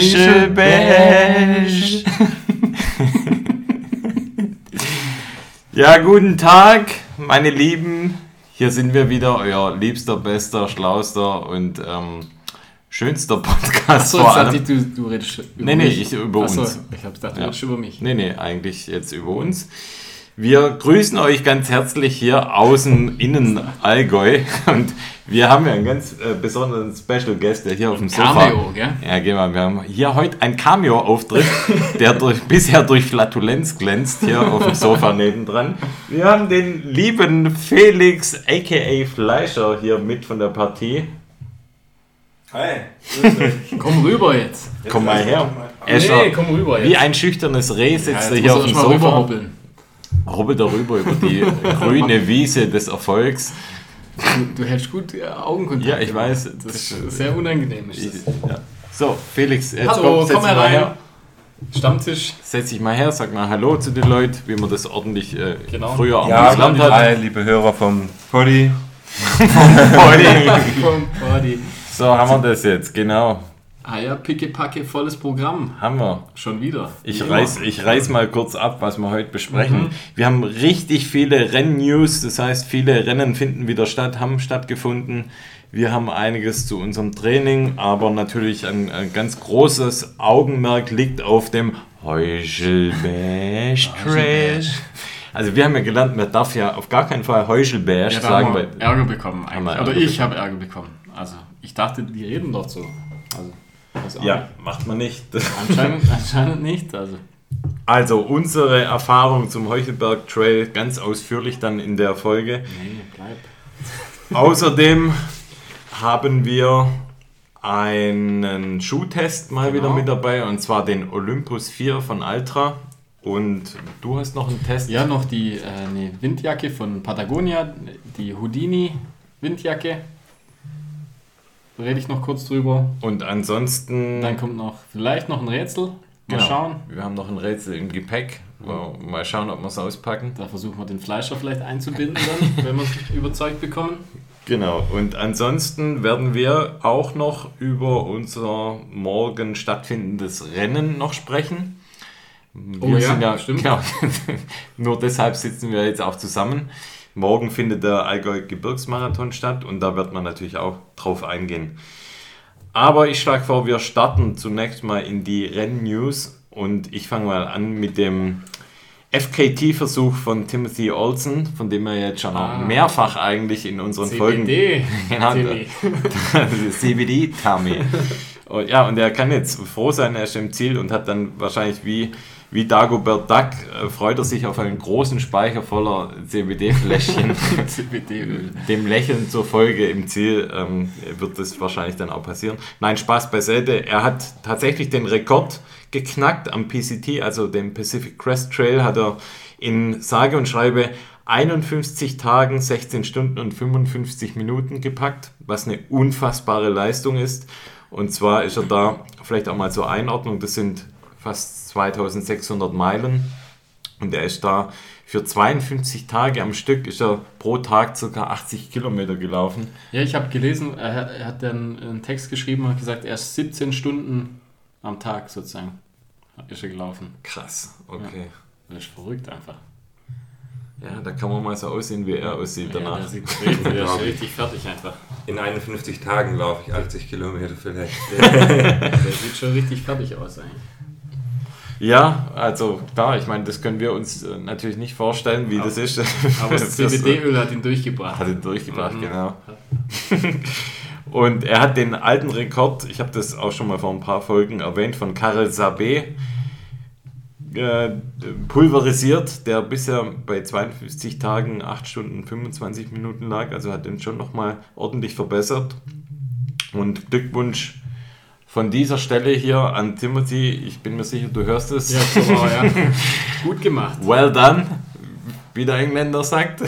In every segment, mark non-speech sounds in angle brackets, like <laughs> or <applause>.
Heuschelbesch. <laughs> ja, guten Tag, meine Lieben. Hier sind wir wieder, euer liebster, bester, schlauster und ähm, schönster Podcast. Achso, vor allem. ich, du, du redest über Nee, nee, mich. ich über Achso, uns. ich hab gedacht, du Ja. redest über mich. Nee, nee, eigentlich jetzt über uns. Wir grüßen euch ganz herzlich hier außen innen Allgäu <laughs> und wir haben ja einen ganz äh, besonderen Special Guest, der hier auf dem Sofa. Cameo, gell? Ja, geh mal, wir haben hier heute einen Cameo-Auftritt, <laughs> der durch, bisher durch Flatulenz glänzt, hier auf dem Sofa nebendran. Wir haben den lieben Felix, aka Fleischer, hier mit von der Partie. Hi. Komm rüber jetzt. Komm mal her. Nee, Escher, komm rüber jetzt. wie ein schüchternes Reh sitzt ja, er jetzt hier auf dem mal Sofa. rüberhoppeln. Rubbel darüber über die grüne Wiese des Erfolgs. Du, du hältst gut äh, Augenkontakt. Ja, ich weiß. Das Das, ist sehr unangenehm. Ist ich, ja. So, Felix, jetzt Hallo, komm, setz komm dich mal herein. her. Stammtisch. Setz dich mal her, sag mal Hallo zu den Leuten, wie man das ordentlich äh, Genau. früher auch Ja, gelernt hat. hi, liebe Hörer vom Poddy. <laughs> <laughs> Komm, Party. So, haben wir das jetzt, genau. Ah ja, pickepacke, volles Programm. Haben wir. Schon wieder. Ich Wie immer. reiß, ich reiß mal kurz ab, was wir heute besprechen. Mhm. Wir haben richtig viele Rennnews, das heißt, viele Rennen finden wieder statt, haben stattgefunden. Wir haben einiges zu unserem Training, aber natürlich ein, ein ganz großes Augenmerk liegt auf dem Heuschelbäsch Trash. Also wir haben ja gelernt, man darf ja auf gar keinen Fall Heuschelbäsch Ja, sagen. haben wir Ärger bekommen eigentlich. Oder ich habe Ärger bekommen. Also, ich dachte, die reden doch so. Also, weiß auch ja, macht man nicht. <laughs> Anscheinend, anscheinend nicht. Also, Also unsere Erfahrung zum Heuchelberg Trail ganz ausführlich dann in der Folge. nee, bleib. Außerdem haben wir einen Schuhtest mal wieder Genau. mit dabei und zwar den Olympus 4 von Altra. Und du hast noch einen Test. Ja, noch die äh, eine Windjacke von Patagonia, die Houdini Windjacke. Rede ich noch kurz drüber. Und ansonsten. Dann kommt noch vielleicht noch ein Rätsel. Mal genau, schauen. Wir haben noch ein Rätsel im Gepäck. Mal- Mal schauen, ob wir es auspacken. Da versuchen wir den Fleischer vielleicht einzubinden dann, <laughs> wenn wir es überzeugt bekommen. Genau. Und ansonsten werden wir auch noch über unser morgen stattfindendes Rennen noch sprechen. Wir Oh ja, sind ja, stimmt. <laughs> Genau, nur deshalb sitzen wir jetzt auch zusammen. Morgen findet der Allgäu Gebirgsmarathon statt und da wird man natürlich auch drauf eingehen. Aber ich schlage vor, wir starten zunächst mal in die Rennnews und ich fange mal an mit dem FKT-Versuch von Timothy Olsen, von dem er jetzt schon Ah. mehrfach eigentlich in unseren Folgen CBD. Genau, Tilly. CBD Tommy. Ja, und er kann jetzt froh sein, er ist im Ziel und hat dann wahrscheinlich wie, wie Dagobert Duck, äh, freut er sich auf einen großen Speicher voller CBD-Fläschchen. <laughs> CBD-Öl. Dem Lächeln zur Folge im Ziel ähm, wird das wahrscheinlich dann auch passieren. Nein, Spaß beiseite. Er hat tatsächlich den Rekord geknackt am PCT, also dem Pacific Crest Trail, hat er in sage und schreibe 51 Tagen, 16 Stunden und 55 Minuten gepackt, was eine unfassbare Leistung ist. Und zwar ist er da, vielleicht auch mal zur Einordnung, das sind fast 2600 Meilen. Und er ist da für 52 Tage am Stück, ist er pro Tag ca. 80 Kilometer gelaufen. Ja, ich habe gelesen, er hat, er hat dann einen Text geschrieben und hat gesagt, er ist 17 Stunden am Tag sozusagen ist er gelaufen. Krass, okay. Das ist verrückt einfach. Ja, da kann man mal so aussehen, wie er aussieht Ja, danach. der, sieht richtig, der ist <laughs> richtig fertig einfach. In 51 Tagen laufe ich 80 Kilometer vielleicht. <laughs> Der sieht schon richtig fertig aus eigentlich. Ja, also klar, ich meine, das können wir uns äh, natürlich nicht vorstellen, wie das ist. Aber <laughs> das Das, äh, CBD-Öl hat ihn durchgebracht. Hat ihn durchgebracht, Mhm. genau. <laughs> Und er hat den alten Rekord, ich habe das auch schon mal vor ein paar Folgen erwähnt, von Karel Sabé äh, pulverisiert, der bisher bei 52 Tagen 8 Stunden 25 Minuten lag, also hat den schon nochmal ordentlich verbessert. Und Glückwunsch von dieser Stelle hier an Timothy, ich bin mir sicher, du hörst es. Ja, so war ja. <laughs> Gut gemacht. Well done, wie der Engländer sagt.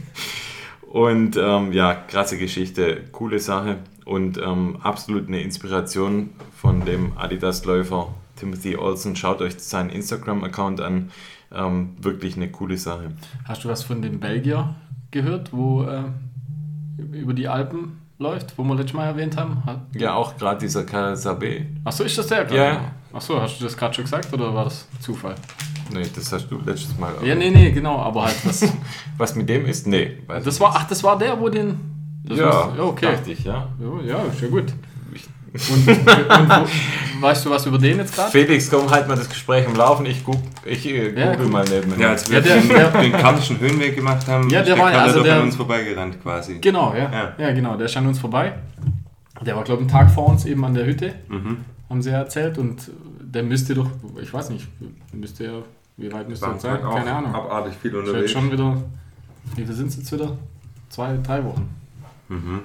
<laughs> und ähm, ja, krasse Geschichte, coole Sache und ähm, absolut eine Inspiration von dem Adidas-Läufer Timothy Olsen. Schaut euch seinen Instagram-Account an. Ähm, wirklich eine coole Sache. Hast du was von dem Belgier gehört, wo äh, über die Alpen läuft, wo wir letztes Mal erwähnt haben. Hat- Ja, auch gerade dieser KSAB. Achso, ist das der gerade? Ja. Achso, hast du das gerade schon gesagt oder war das Zufall? Nee, das hast du letztes Mal. Ja, nee, nee, genau, aber halt das. <laughs> Was mit dem ist? Nee. das war, ach, das war der, wo den. Ja, muss- okay. dachte ich, ja. Ja, ja, ja gut. Und, und wo, <laughs> weißt du was über den jetzt gerade? Felix, komm, halt mal das Gespräch im Laufen. Ich, guck, ich äh, Ja, google mal neben Ja, als wir Ja, der- den, der- den kartischen Höhenweg gemacht haben, Ja, der war- Kalle also doch der- an uns vorbeigerannt quasi. Genau, ja. Ja. Ja, genau, der ist an uns vorbei. Der war, glaube ich, einen Tag vor uns eben an der Hütte, Mhm. haben sie ja erzählt. Und der müsste doch, ich weiß nicht, müsste er, wie weit müsste er sein? auch Keine Ahnung. abartig viel jetzt unterwegs. schon wieder, wie viel sind es jetzt wieder? Zwei, drei Wochen. Mhm.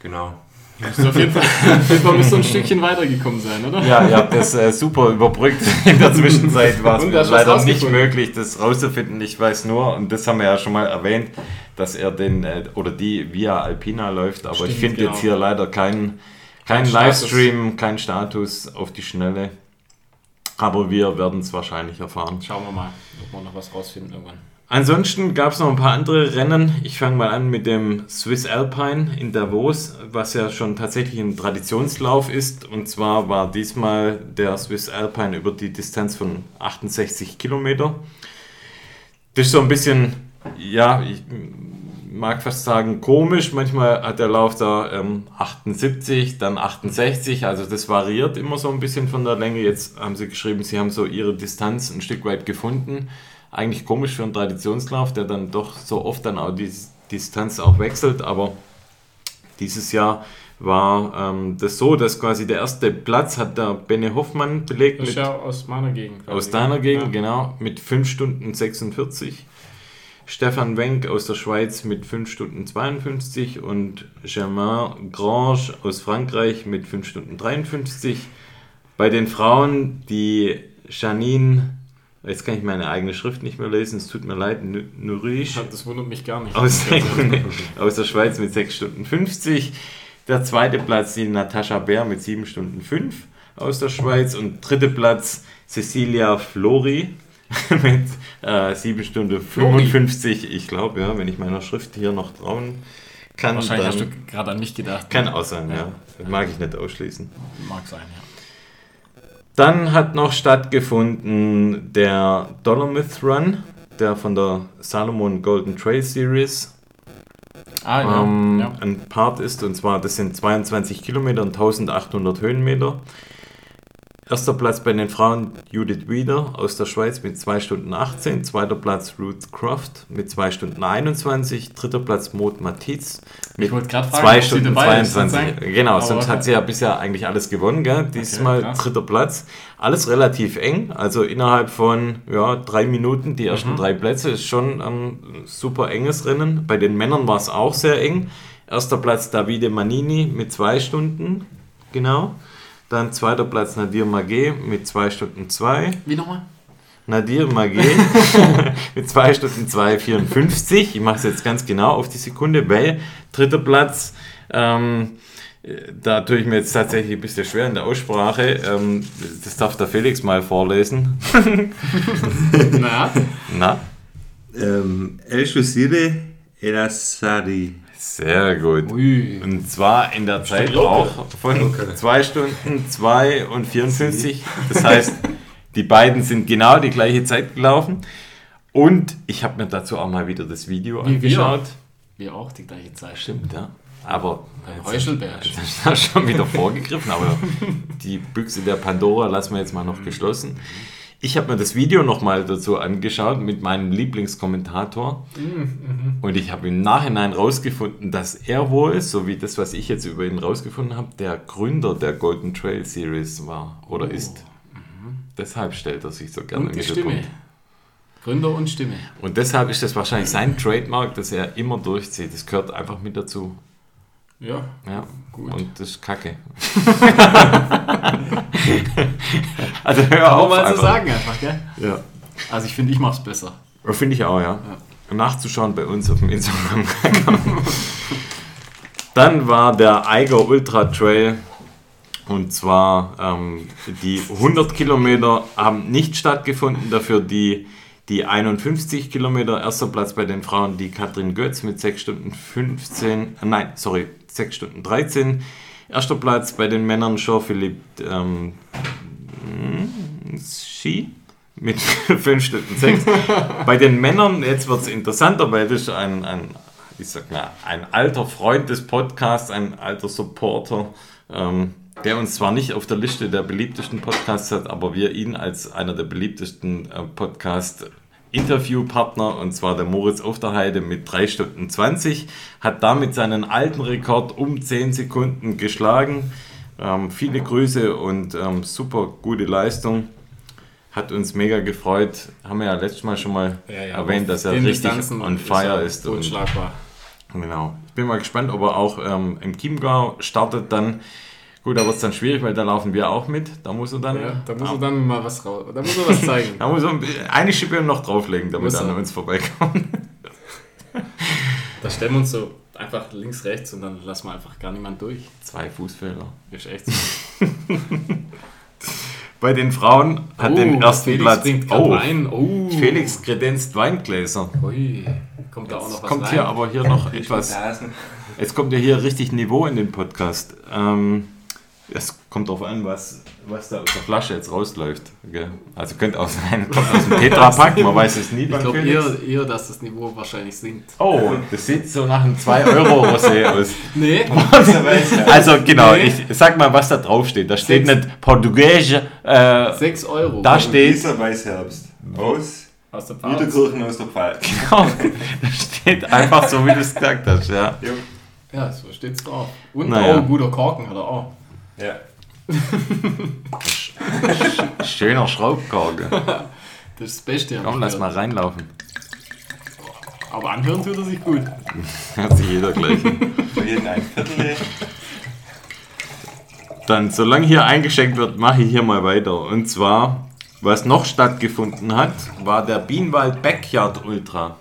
Genau. Müsste auf jeden Fall, auf jeden Fall müsste ein Stückchen weitergekommen sein, oder? Ja, ihr habt das äh, super überbrückt. <laughs> In der Zwischenzeit war es leider nicht möglich, das rauszufinden. Ich weiß nur, und das haben wir ja schon mal erwähnt, dass er den äh, oder die via Alpina läuft, aber ich Stimmt, finde genau. jetzt hier leider keinen kein Kein Livestream, kein Status auf die Schnelle. Aber wir werden es wahrscheinlich erfahren. Schauen wir mal, ob wir noch was rausfinden irgendwann. Ansonsten gab es noch ein paar andere Rennen. Ich fange mal an mit dem Swiss Alpine in Davos, was ja schon tatsächlich ein Traditionslauf ist. Und zwar war diesmal der Swiss Alpine über die Distanz von 68 Kilometer. Das ist so ein bisschen, ja, ich mag fast sagen komisch. Manchmal hat der Lauf da ähm, 78, dann 68. Also das variiert immer so ein bisschen von der Länge. Jetzt haben sie geschrieben, sie haben so ihre Distanz ein Stück weit gefunden. Eigentlich komisch für einen Traditionslauf, der dann doch so oft dann auch die Distanz auch wechselt. Aber dieses Jahr war ähm, das so, dass quasi der erste Platz hat der Benne Hoffmann belegt Das ist mit ja aus meiner Gegend. quasi, aus deiner ja. Gegend, genau, mit 5 Stunden 46. Stefan Wenk aus der Schweiz mit 5 Stunden 52 und Germain Grange aus Frankreich mit 5 Stunden 53. Bei den Frauen die Janine, jetzt kann ich meine eigene Schrift nicht mehr lesen, es tut mir leid, Nurisch. Das wundert mich gar nicht. aus, aus der Schweiz mit 6 Stunden 50. Der zweite Platz die Natascha Bär mit 7 Stunden 5 aus der Schweiz. Und dritte Platz Cecilia Flori <laughs> mit äh, 7 Stunden 55. Ich glaube, ja, wenn ich meiner Schrift hier noch trauen kann, Wahrscheinlich hast du gerade an mich gedacht. kann auch sein, ja. Ja. Mag ich nicht ausschließen. Mag sein, ja. Dann hat noch stattgefunden der Dolomith Run, der von der Salomon Golden Trail Series Ah, ja. ähm, ja. ein Part ist. Und zwar, das sind 22 Kilometer und 1800 Höhenmeter. Erster Platz bei den Frauen Judith Wieder aus der Schweiz mit 2 Stunden 18. Zweiter Platz Ruth Croft mit 2 Stunden 21. Dritter Platz Maud Matitz mit Ich wollte gerade fragen, 2 ob sie Stunden dabei ist, 22. sozusagen. genau, Aber- sonst hat sie ja bisher eigentlich alles gewonnen. Gell? Diesmal krass. dritter Platz. Alles relativ eng. Also innerhalb von ja, drei Minuten die ersten Mhm. drei Plätze. Ist schon ein super enges Rennen. Bei den Männern war es auch sehr eng. Erster Platz Davide Manini mit zwei Stunden. Genau. Dann zweiter Platz Nadir Magé mit 2 Stunden 2. Wie nochmal? Nadir Magé <laughs> mit 2 Stunden 2,54. Ich mache es jetzt ganz genau auf die Sekunde, weil dritter Platz, ähm, äh, da tue ich mir jetzt tatsächlich ein bisschen schwer in der Aussprache. Ähm, das darf der Felix mal vorlesen. <laughs> Na, Na, Ähm, El Shusire Elasari. Sehr gut. ui. Und zwar in der Zeit Local. auch von 2 Stunden 2 und 54. Das heißt, die beiden sind genau die gleiche Zeit gelaufen. Und ich habe mir dazu auch mal wieder das Video Wie angeschaut. Wir auch die gleiche Zeit. Stimmt, ja. Aber <laughs> das ist schon wieder vorgegriffen, aber die Büchse der Pandora lassen wir jetzt mal noch geschlossen. Ich habe mir das Video nochmal dazu angeschaut mit meinem Lieblingskommentator und ich habe im Nachhinein rausgefunden, dass er wohl, so wie das, was ich jetzt über ihn rausgefunden habe, der Gründer der Golden Trail Series war oder ist. Deshalb stellt er sich so gerne Und im die Stimme. Gründer und Stimme. Und deshalb ist das wahrscheinlich sein Trademark, dass er immer durchzieht. Das gehört einfach mit dazu. Ja, Ja, gut. und das ist kacke. <laughs> also hör Kann auf. mal einfach. sagen einfach, gell? Ja. Also ich finde, ich mach's besser. Finde ich auch, ja. Nachzuschauen bei uns auf dem Instagram. <laughs> Dann war der Eiger Ultra Trail. Und zwar ähm, die 100 Kilometer haben nicht stattgefunden, dafür die, die 51 Kilometer. Erster Platz bei den Frauen die Katrin Götz mit 6 Stunden 15, äh, nein, sorry, 6 Stunden 13. Erster Platz bei den Männern Jean-Philippe ähm, Ski mit <laughs> 5 Stunden 6. <laughs> bei den Männern, jetzt wird es interessanter, weil das ist ein, ein, ich sag mal, ein alter Freund des Podcasts, ein alter Supporter. Ähm, der uns zwar nicht auf der Liste der beliebtesten Podcasts hat, aber wir ihn als einer der beliebtesten äh, Podcast Interviewpartner, und zwar der Moritz auf der Heide mit 3 Stunden 20, hat damit seinen alten Rekord um 10 Sekunden geschlagen. Ähm, viele Grüße und ähm, super gute Leistung. Hat uns mega gefreut. Haben wir ja letztes Mal schon mal Ja, ja, erwähnt, dass er richtig Distanzen on ist fire ist. und- Unschlagbar. Genau. Ich bin mal gespannt, ob er auch ähm, im Chiemgau startet dann. Gut, da wird es dann schwierig, weil da laufen wir auch mit. Da muss er dann. Ja, da muss er dann mal was raus. Da muss er was zeigen. <laughs> da muss er eine Schippe noch drauflegen, damit Muss er an uns vorbeikommt. Da stellen wir uns so einfach links, rechts und dann lassen wir einfach gar niemand durch. Zwei Fußfehler. Ist echt so. <laughs> Bei den Frauen hat den ersten Felix Platz. Oh, Wein. Oh. Felix kredenzt Weingläser. Ui. Kommt da auch noch was Kommt rein? hier aber hier noch etwas. Jetzt kommt ja hier richtig Niveau in den Podcast. Ähm, es kommt darauf an, was, was da aus der Flasche jetzt rausläuft. Gell? Also könnte auch sein, kommt aus dem <laughs> Tetrapack, man weiß es nie. ich glaube eher, eher, dass das Niveau wahrscheinlich sinkt. Oh, das sieht so nach einem 2-Euro-Rosé aus. <laughs> Nee. <laughs> Also genau, Nee. ich sag mal, was da drauf steht. Da steht Sechs. nicht Portugiesisch, äh, 6 Euro. da steht, Dieser Weißherbst. Aus Aus der Pfalz. Niederkirchen aus der Pfalz. genau, da steht einfach so, wie du es gesagt hast. Ja. Ja, so steht's drauf. Und Naja. auch guter Korken hat er auch. Ja. Schöner Schraubkorken. Das ist das Beste. Komm, lass mal reinlaufen. Aber anhören tut er sich gut. <laughs> Hört sich jeder gleich. Für jeden ein Viertel. Dann, solange hier eingeschenkt wird, mache ich hier mal weiter. Und zwar, was noch stattgefunden hat, war der Bienenwald Backyard Ultra.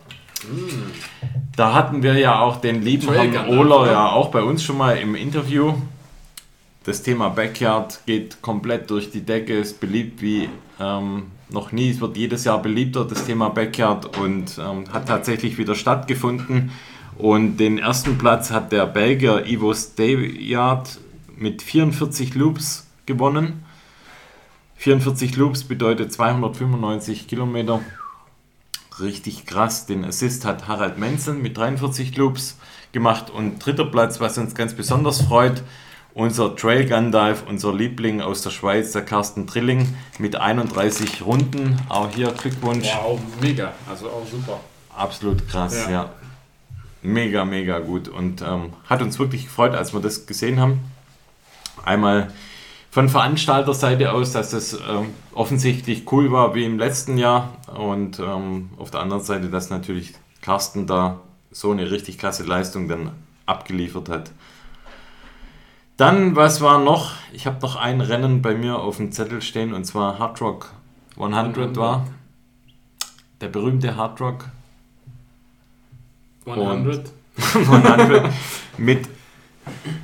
Da hatten wir ja auch den lieben Herrn Ohler ja auch bei uns schon mal im Interview. Das Thema Backyard geht komplett durch die Decke, ist beliebt wie ähm, noch nie. Es wird jedes Jahr beliebter, das Thema Backyard, und ähm, hat tatsächlich wieder stattgefunden. Und den ersten Platz hat der Belgier Ivo Steyard mit 44 Loops gewonnen. 44 Loops bedeutet 295 Kilometer. Richtig krass. Den Assist hat Harald Menzel mit 43 Loops gemacht. Und dritter Platz, was uns ganz besonders freut, unser Trail Gun Dive, unser Liebling aus der Schweiz, der Carsten Trilling, mit 31 Runden. Auch hier Glückwunsch. Wow, mega. Also auch super. Absolut krass, ja. Ja. Mega, mega gut. Und ähm, hat uns wirklich gefreut, als wir das gesehen haben. Einmal von Veranstalterseite aus, dass das ähm, offensichtlich cool war wie im letzten Jahr. Und ähm, auf der anderen Seite, dass natürlich Carsten da so eine richtig klasse Leistung dann abgeliefert hat. Dann, was war noch? Ich habe noch ein Rennen bei mir auf dem Zettel stehen und zwar Hard Rock 100 war. Der berühmte Hard Rock 100. 100 <laughs> mit,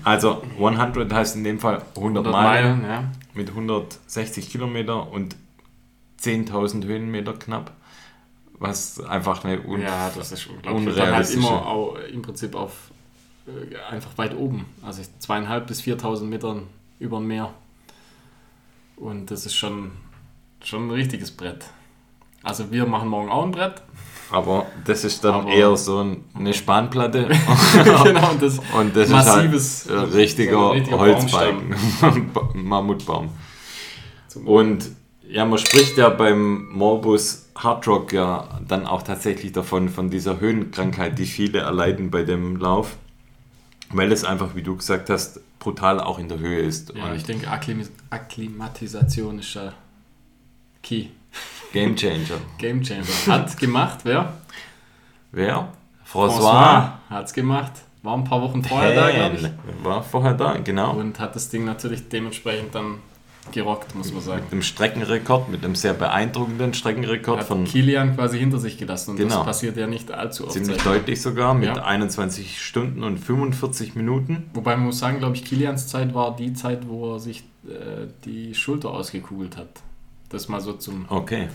also 100 heißt in dem Fall 100, 100 Meilen, Meilen, ja. mit 160 Kilometer und 10.000 Höhenmeter knapp, was einfach eine un Ja, das ist unglaublich. Und dann halt unrealistische. immer auch im Prinzip auf einfach weit oben. Also zweieinhalb bis 4000 Metern über dem Meer. Und das ist schon, schon ein richtiges Brett. Also wir machen morgen auch ein Brett. aber das ist dann Aber- eher so ein- eine Spanplatte <laughs> genau, und das und das massives ist halt ein richtiger, so Holzbalken, <laughs> Mammutbaum. Und ja, man spricht ja beim Morbus Hardrock ja dann auch tatsächlich davon, von dieser Höhenkrankheit, die viele erleiden bei dem Lauf, weil es einfach, wie du gesagt hast, brutal auch in der Höhe ist. Ja, und ich denke, Akklim Akklimatisation ist ein Key. Game Changer. <laughs> Game Changer. Hat gemacht, wer? Wer? François. hat's gemacht. War ein paar Wochen vorher da, glaube ich. War vorher da, genau. Und hat das Ding natürlich dementsprechend dann gerockt, muss man sagen. Mit dem Streckenrekord, mit einem sehr beeindruckenden Streckenrekord Hat von Kilian quasi hinter sich gelassen und Genau. das passiert ja nicht allzu oft. ziemlich deutlich sogar, mit Ja. 21 Stunden und 45 Minuten. Wobei man muss sagen, glaube ich, Kilians Zeit war die Zeit, wo er sich äh, die Schulter ausgekugelt hat. Das mal so zum. Okay.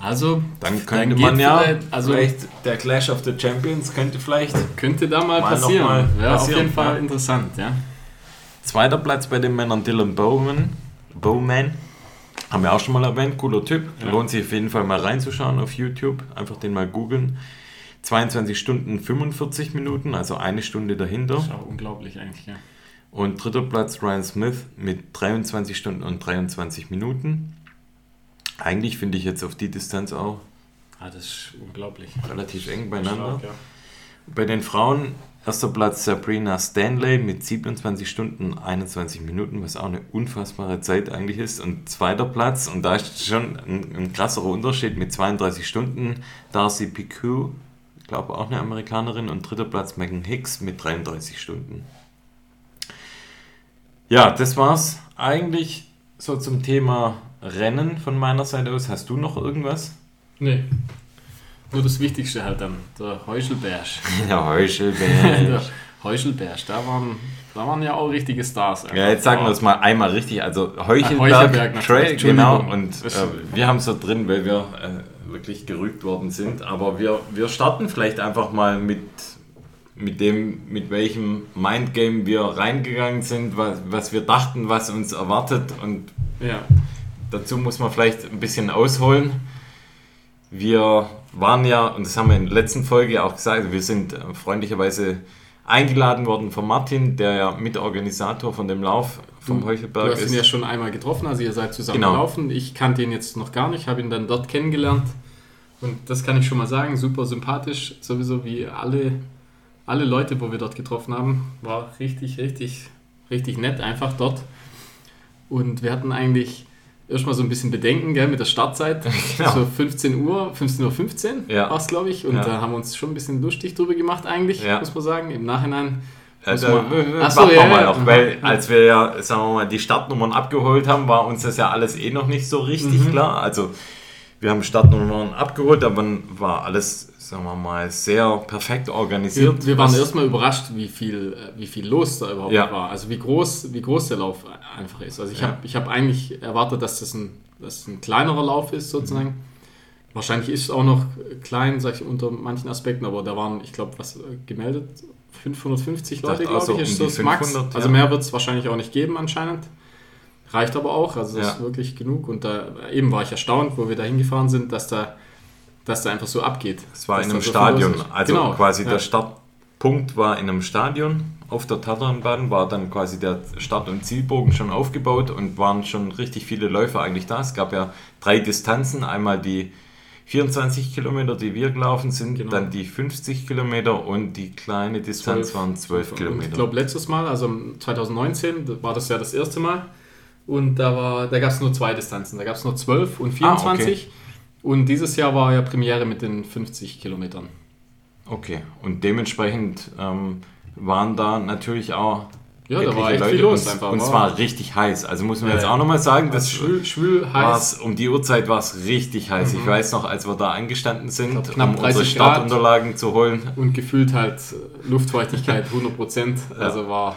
Also, Dann könnte geht man ja, vielleicht- also- vielleicht der Clash of the Champions könnte vielleicht könnte da mal, Mal passieren. mal ja, auf passieren, jeden Fall ja. interessant, ja. Zweiter Platz bei den Männern Dylan Bowman. Bowman. Haben wir auch schon mal erwähnt. Cooler Typ. Ja. Lohnt sich auf jeden Fall mal reinzuschauen auf YouTube. Einfach den mal googeln. 22 Stunden 45 Minuten, also eine Stunde dahinter. Das ist auch unglaublich eigentlich, ja. Und dritter Platz Ryan Smith mit 23 Stunden und 23 Minuten. Eigentlich finde ich jetzt auf die Distanz auch Ah, das ist unglaublich. relativ eng beieinander. Stark, ja. Bei den Frauen erster Platz Sabrina Stanley mit 27 Stunden 21 Minuten, was auch eine unfassbare Zeit eigentlich ist. Und zweiter Platz, und da ist schon ein, ein krasserer Unterschied mit 32 Stunden, Darcy Picu, ich glaube auch eine Amerikanerin, und dritter Platz Megan Hicks mit 33 Stunden. Ja, das war's eigentlich so zum Thema Rennen von meiner Seite aus. Hast du noch irgendwas? Nee. Nur das Wichtigste halt dann, der Heuschelberg. <laughs> Ja, der Heuschelberg. <laughs> Heuschelberg, da waren, da waren ja auch richtige Stars. Ja, jetzt sagen wir es mal einmal richtig. Also Heuchelberg, Heuchelberg natürlich, Trail, genau. Und äh, wir haben es so drin, weil wir äh, wirklich gerügt worden sind. Aber wir, wir starten vielleicht einfach mal mit, mit dem, mit welchem Mindgame wir reingegangen sind, was, was wir dachten, was uns erwartet. Und Ja, dazu muss man vielleicht ein bisschen ausholen. Wir waren ja, und das haben wir in der letzten Folge auch gesagt, wir sind äh, freundlicherweise eingeladen worden von Martin, der ja Mitorganisator von dem Lauf vom Heuchelberg du hast ist. ihn ja schon einmal getroffen, also ihr seid zusammen Genau. gelaufen. Ich kannte ihn jetzt noch gar nicht, habe ihn dann dort kennengelernt. Und das kann ich schon mal sagen, super sympathisch, sowieso wie alle, alle Leute, wo wir dort getroffen haben. War richtig, richtig, richtig nett einfach dort. Und wir hatten eigentlich erstmal so ein bisschen Bedenken gell, mit der Startzeit. <laughs> Genau. So 15 Uhr, 15.15 Uhr 15 Ja. war es, glaube ich. Und Ja. da haben wir uns schon ein bisschen lustig drüber gemacht eigentlich, Ja. muss man sagen. Im Nachhinein Also, Muss man- äh, ja, mal noch, weil als wir ja, sagen wir mal, die Startnummern abgeholt haben, war uns das ja alles eh noch nicht so richtig Mhm. klar. Also wir haben Startnummern abgeholt, aber war alles, sagen wir mal, sehr perfekt organisiert. Wir, wir waren erstmal überrascht, wie viel, äh, wie viel los da überhaupt Ja. war. Also wie groß, wie groß der Lauf einfach ist. Also ich Ja. habe ich hab eigentlich erwartet, dass das ein, dass es ein kleinerer Lauf ist sozusagen. Mhm. Wahrscheinlich ist es auch noch klein, sag ich, unter manchen Aspekten, aber da waren, ich glaube, was äh, gemeldet? 550 Leute, glaube so ich, ist um das Max. 500, Also ja. mehr wird es wahrscheinlich auch nicht geben anscheinend. Reicht aber auch, also das Ja. ist wirklich genug. Und da eben war ich erstaunt, wo wir da hingefahren sind, dass da, dass da einfach so abgeht. Es war in einem Stadion. Also Genau, quasi ja. der Startpunkt war in einem Stadion. Auf der Tatanbahn war dann quasi der Start- und Zielbogen schon aufgebaut und waren schon richtig viele Läufer eigentlich da. Es gab ja drei Distanzen. Einmal die 24 Kilometer, die wir gelaufen sind, Genau. dann die 50 Kilometer und die kleine Distanz waren 12 Und Kilometer. Ich glaube, letztes Mal, also 2019, da war das ja das erste Mal. Und da, war, da gab es nur zwei Distanzen. Da gab es nur 12 und 24. Und dieses Jahr war ja Premiere mit den 50 Kilometern. Okay, und dementsprechend ähm, waren da natürlich auch Ja, da war echt Leute viel los und, einfach. Und es war richtig heiß. Also muss man Ja, jetzt auch nochmal sagen, das das schwül, schwül heiß. um die Uhrzeit war es richtig heiß. Ich weiß noch, als wir da angestanden sind, glaub, knapp um unsere 30 Grad. Startunterlagen zu holen. Und gefühlt halt Luftfeuchtigkeit <laughs> 100 Prozent. Also war,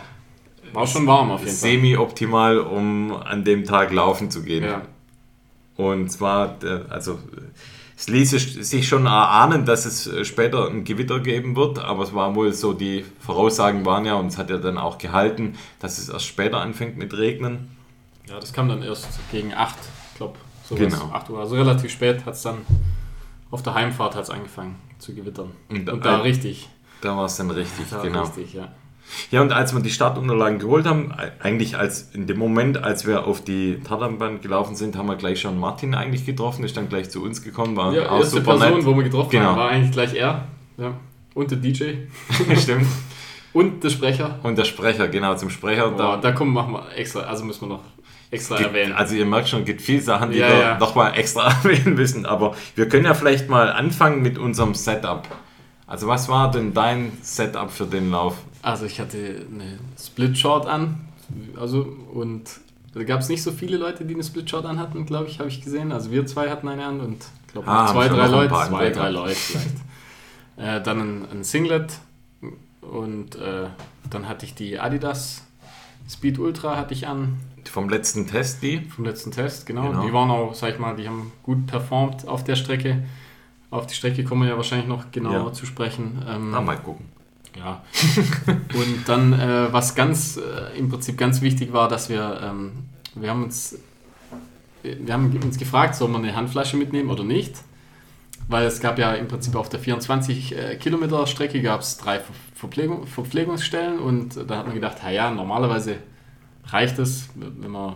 war schon warm auf jeden Fall. Semi-optimal, um an dem Tag laufen zu gehen. Ja. Und zwar, der- also es ließ es sich schon erahnen, dass es äh, später ein Gewitter geben wird, aber es war wohl so, die Voraussagen waren ja, und es hat ja dann auch gehalten, dass es erst später anfängt mit Regnen. ja, das kam dann erst gegen 8, ich glaube. Genau. 8 Uhr. Also relativ spät hat es dann auf der Heimfahrt hat's angefangen zu gewittern. Und, Und da äh, richtig. Da war es dann richtig, Da genau. richtig, ja. Ja, und als wir die Startunterlagen geholt haben, e- eigentlich als in dem Moment, als wir auf die Tatanbahn gelaufen sind, haben wir gleich schon Martin eigentlich getroffen, ist dann gleich zu uns gekommen, war Ja, auch erste super Person, nett. wo wir getroffen Genau. haben, war eigentlich gleich er. Ja. Und der DJ. <laughs> Stimmt. Und der Sprecher. Und der Sprecher, genau, zum Sprecher. Boah, Da da kommen machen wir extra, also müssen wir noch extra gibt, erwähnen. also ihr merkt schon, es gibt viele Sachen, die Ja, wir ja. nochmal extra <laughs> erwähnen müssen. Aber wir können ja vielleicht mal anfangen mit unserem Setup. Also was war denn dein Setup für den Lauf? Also ich hatte eine Split Short an, also und da gab es nicht so viele Leute, die eine Split Short an hatten, glaube ich, habe ich gesehen. Also wir zwei hatten eine an und ich glaube Ah, zwei, drei Leute, zwei, drei. Leute vielleicht. <laughs> äh, dann ein, ein Singlet und äh, dann hatte ich die Adidas Speed Ultra hatte ich an. Vom letzten Test die? Vom letzten Test, genau. Genau. Die waren auch, sag ich mal, die haben gut performt auf der Strecke. Auf die Strecke kommen wir ja wahrscheinlich noch genauer Ja. zu sprechen. Ähm, Na, mal gucken. Ja. <laughs> Und dann, äh, was ganz äh, im Prinzip ganz wichtig war, dass wir, ähm, wir haben uns, wir haben uns gefragt, soll man eine Handflasche mitnehmen oder nicht? Weil es gab ja im Prinzip auf der 24 äh, Kilometer Strecke gab es drei Ver Verpflegung, Verpflegungsstellen und da hat man gedacht, ja, normalerweise reicht es, wenn man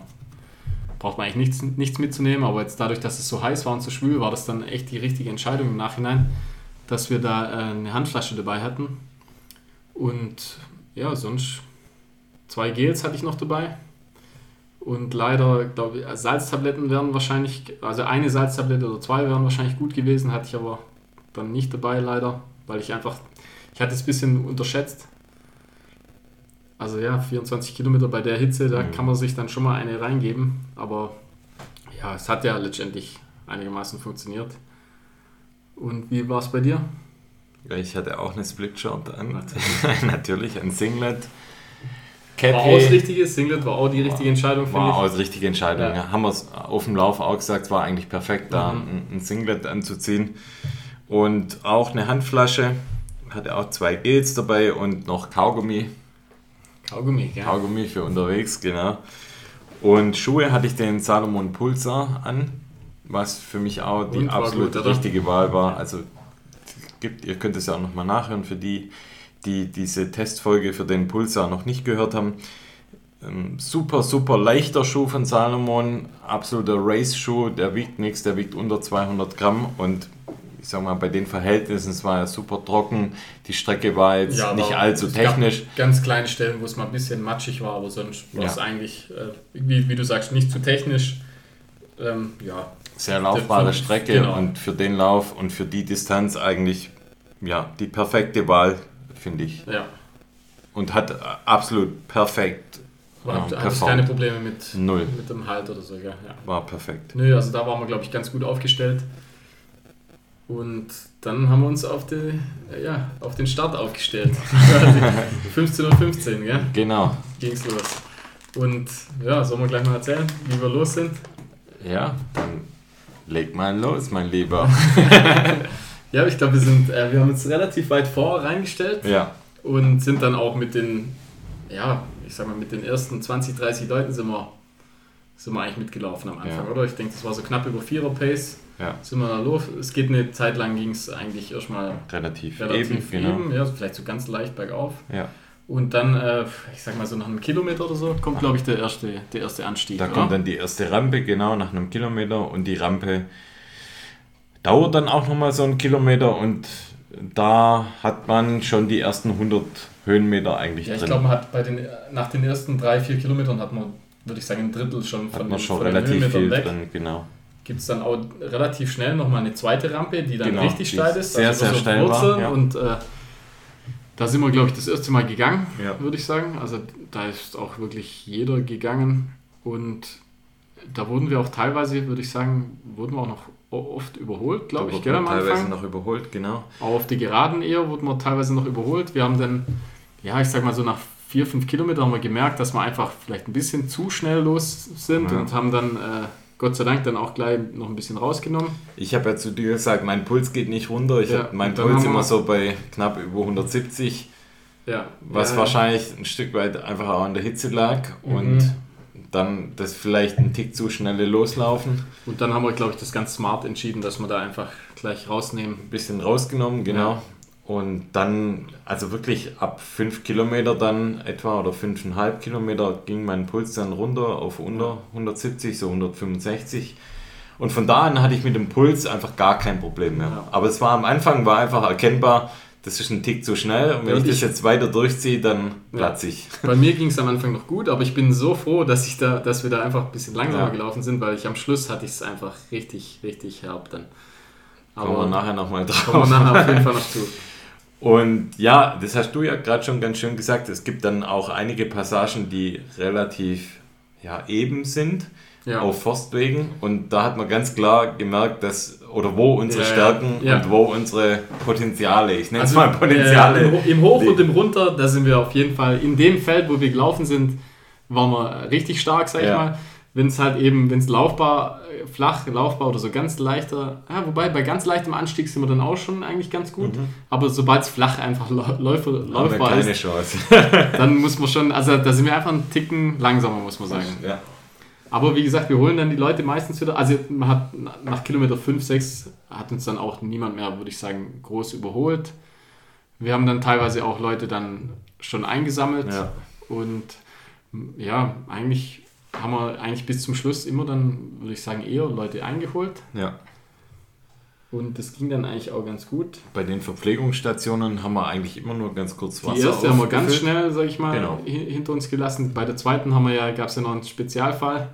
braucht man eigentlich nichts, nichts mitzunehmen, aber jetzt dadurch, dass es so heiß war und so schwül, war das dann echt die richtige Entscheidung im Nachhinein, dass wir da äh, eine Handflasche dabei hatten. Und ja, sonst zwei Gels hatte ich noch dabei. Und leider, glaube ich, Salztabletten wären wahrscheinlich, also eine Salztablette oder zwei wären wahrscheinlich gut gewesen, hatte ich aber dann nicht dabei leider, weil ich einfach, ich hatte es ein bisschen unterschätzt. Also ja, 24 Kilometer bei der Hitze, da Mhm. kann man sich dann schon mal eine reingeben. Aber ja, es hat ja letztendlich einigermaßen funktioniert. Und wie war es bei dir? Ja, ich hatte auch eine Split-Shot an. <laughs> Natürlich, ein Singlet. War auch das richtige, Singlet war auch die richtige Entscheidung, finde War ich. auch die richtige Entscheidung. Ja. Haben wir es auf dem Lauf auch gesagt, es war eigentlich perfekt, da Mhm. ein, Singlet anzuziehen. Und auch eine Handflasche, hatte auch zwei Gels dabei und noch Kaugummi. Kaugummi, ja. Kaugummi für unterwegs, genau. Und Schuhe hatte ich den Salomon Pulsar an, was für mich auch die Und war absolut gut, oder? richtige Wahl war. Also gibt, ihr könnt es ja auch nochmal nachhören für die, die diese Testfolge für den Pulsar noch nicht gehört haben. Ähm, super, super leichter Schuh von Salomon, absoluter Race-Schuh, der wiegt nichts, der wiegt unter 200 Gramm und ich sag mal, bei den Verhältnissen, es war ja super trocken, die Strecke war jetzt Ja, nicht allzu technisch. Ganz kleine Stellen, wo es mal ein bisschen matschig war, aber sonst war Ja. es eigentlich, äh, wie, wie du sagst, nicht zu technisch. Ähm, ja, sehr laufbare Strecke genau. und für den Lauf und für die Distanz eigentlich ja, die perfekte Wahl, finde ich. ja. Und hat absolut perfekt War, ähm, performt. keine Probleme mit, Null. mit dem Halt oder so, ja. ja. War perfekt. Nö, also da waren wir, glaube ich, ganz gut aufgestellt. Und dann haben wir uns auf, die, ja, auf den Start aufgestellt. 15.15 Uhr, 15, gell? Genau. ging's los. Und ja, sollen wir gleich mal erzählen, wie wir los sind? Ja, dann leg mal los, mein Lieber. <laughs> Ja, ich glaube, wir sind, äh, wir haben uns relativ weit vor reingestellt ja, und sind dann auch mit den, ja, ich sag mal, mit den ersten 20, 30 Leuten sind wir, sind wir eigentlich mitgelaufen am Anfang, Ja. oder? Ich denke, das war so knapp über 4er Pace. ja, Sind wir da los. Es geht eine Zeit lang, ging es eigentlich erstmal relativ, relativ eben, eben, genau. ja, vielleicht so ganz leicht bergauf. Ja. Und dann, äh, ich sag mal so nach einem Kilometer oder so, kommt, glaube ich, der erste, der erste Anstieg. Da oder? kommt dann die erste Rampe, genau, nach einem Kilometer und die Rampe dauert dann auch nochmal so einen Kilometer und da hat man schon die ersten 100 Höhenmeter eigentlich Ja, ich glaube, man hat bei den, nach den ersten drei, vier Kilometern hat man, würde ich sagen, ein Drittel schon hat von, man den, schon von den relativ Höhenmetern viel weg. drin, genau. Gibt es dann auch relativ schnell nochmal eine zweite Rampe, die dann Genau, richtig die steil ist. sehr, also sehr so steil war, ja. Und äh, da sind wir, glaube ich, das erste Mal gegangen, Ja. würde ich sagen. Also da ist auch wirklich jeder gegangen. Und da wurden wir auch teilweise, würde ich sagen, wurden wir auch noch oft überholt, glaube ich, gell, am man teilweise Anfang. noch überholt, genau. Auch auf die Geraden eher wurden wir teilweise noch überholt. Wir haben dann, ja, ich sag mal so nach vier, fünf Kilometern haben wir gemerkt, dass wir einfach vielleicht ein bisschen zu schnell los sind Ja. und haben dann, äh, Gott sei Dank, dann auch gleich noch ein bisschen rausgenommen. Ich habe ja zu dir gesagt, mein Puls geht nicht runter. Ich Ja, habe meinen Puls immer so bei knapp über 170, Ja, was ja, wahrscheinlich ein Stück weit einfach auch an der Hitze lag Mhm. und dann das vielleicht ein Tick zu schnelle Loslaufen. Und dann haben wir, glaube ich, das ganz smart entschieden, dass wir da einfach gleich rausnehmen. ein bisschen rausgenommen, genau. Ja. Und dann, also wirklich ab 5 Kilometer dann etwa oder 5,5 Kilometer ging mein Puls dann runter auf unter 170, so 165. Und von da an hatte ich mit dem Puls einfach gar kein Problem mehr. Ja. Aber es war am Anfang war einfach erkennbar, das ist ein Tick zu schnell und wenn Ja, ich und das ich- jetzt weiter durchziehe, dann platze ich. Bei mir ging es am Anfang noch gut, aber ich bin so froh, dass, ich da, dass wir da einfach ein bisschen langsamer Ja. gelaufen sind, weil ich am Schluss hatte ich es einfach richtig, richtig herb dann. Kommen wir nachher nochmal drauf. kommen wir nachher auf jeden Fall noch zu. <laughs> Und ja, das hast du ja gerade schon ganz schön gesagt. Es gibt dann auch einige Passagen, die relativ ja, eben sind Ja. auf Forstwegen. Und da hat man ganz klar gemerkt, dass oder wo unsere Ja. Stärken Ja. und wo unsere Potenziale, ich nenne es Also, mal Potenziale. Äh, im, Ho- Im Hoch und im Runter, da sind wir auf jeden Fall in dem Feld, wo wir gelaufen sind, waren wir richtig stark, sag ich Ja. mal. Wenn es halt eben, wenn es laufbar, äh, flach, laufbar oder so ganz leichter, ja, wobei bei ganz leichtem Anstieg sind wir dann auch schon eigentlich ganz gut. Aber sobald es flach einfach läufer, Haben wir läufbar keine ist, Chance. dann muss man schon, also da sind wir einfach einen Ticken langsamer, muss man sagen. ja. Aber wie gesagt, wir holen dann die Leute meistens wieder. Also man hat nach Kilometer 5, 6 hat uns dann auch niemand mehr, würde ich sagen, groß überholt. Wir haben dann teilweise auch Leute dann schon eingesammelt. Ja. Und ja, eigentlich haben wir eigentlich bis zum Schluss immer dann, würde ich sagen, eher Leute eingeholt. ja. Und das ging dann eigentlich auch ganz gut. Bei den Verpflegungsstationen haben wir eigentlich immer nur ganz kurz Wasser Die erste haben wir ganz schnell, sag ich mal, Genau. hi- hinter uns gelassen. Bei der zweiten haben wir ja, gab es ja noch einen Spezialfall.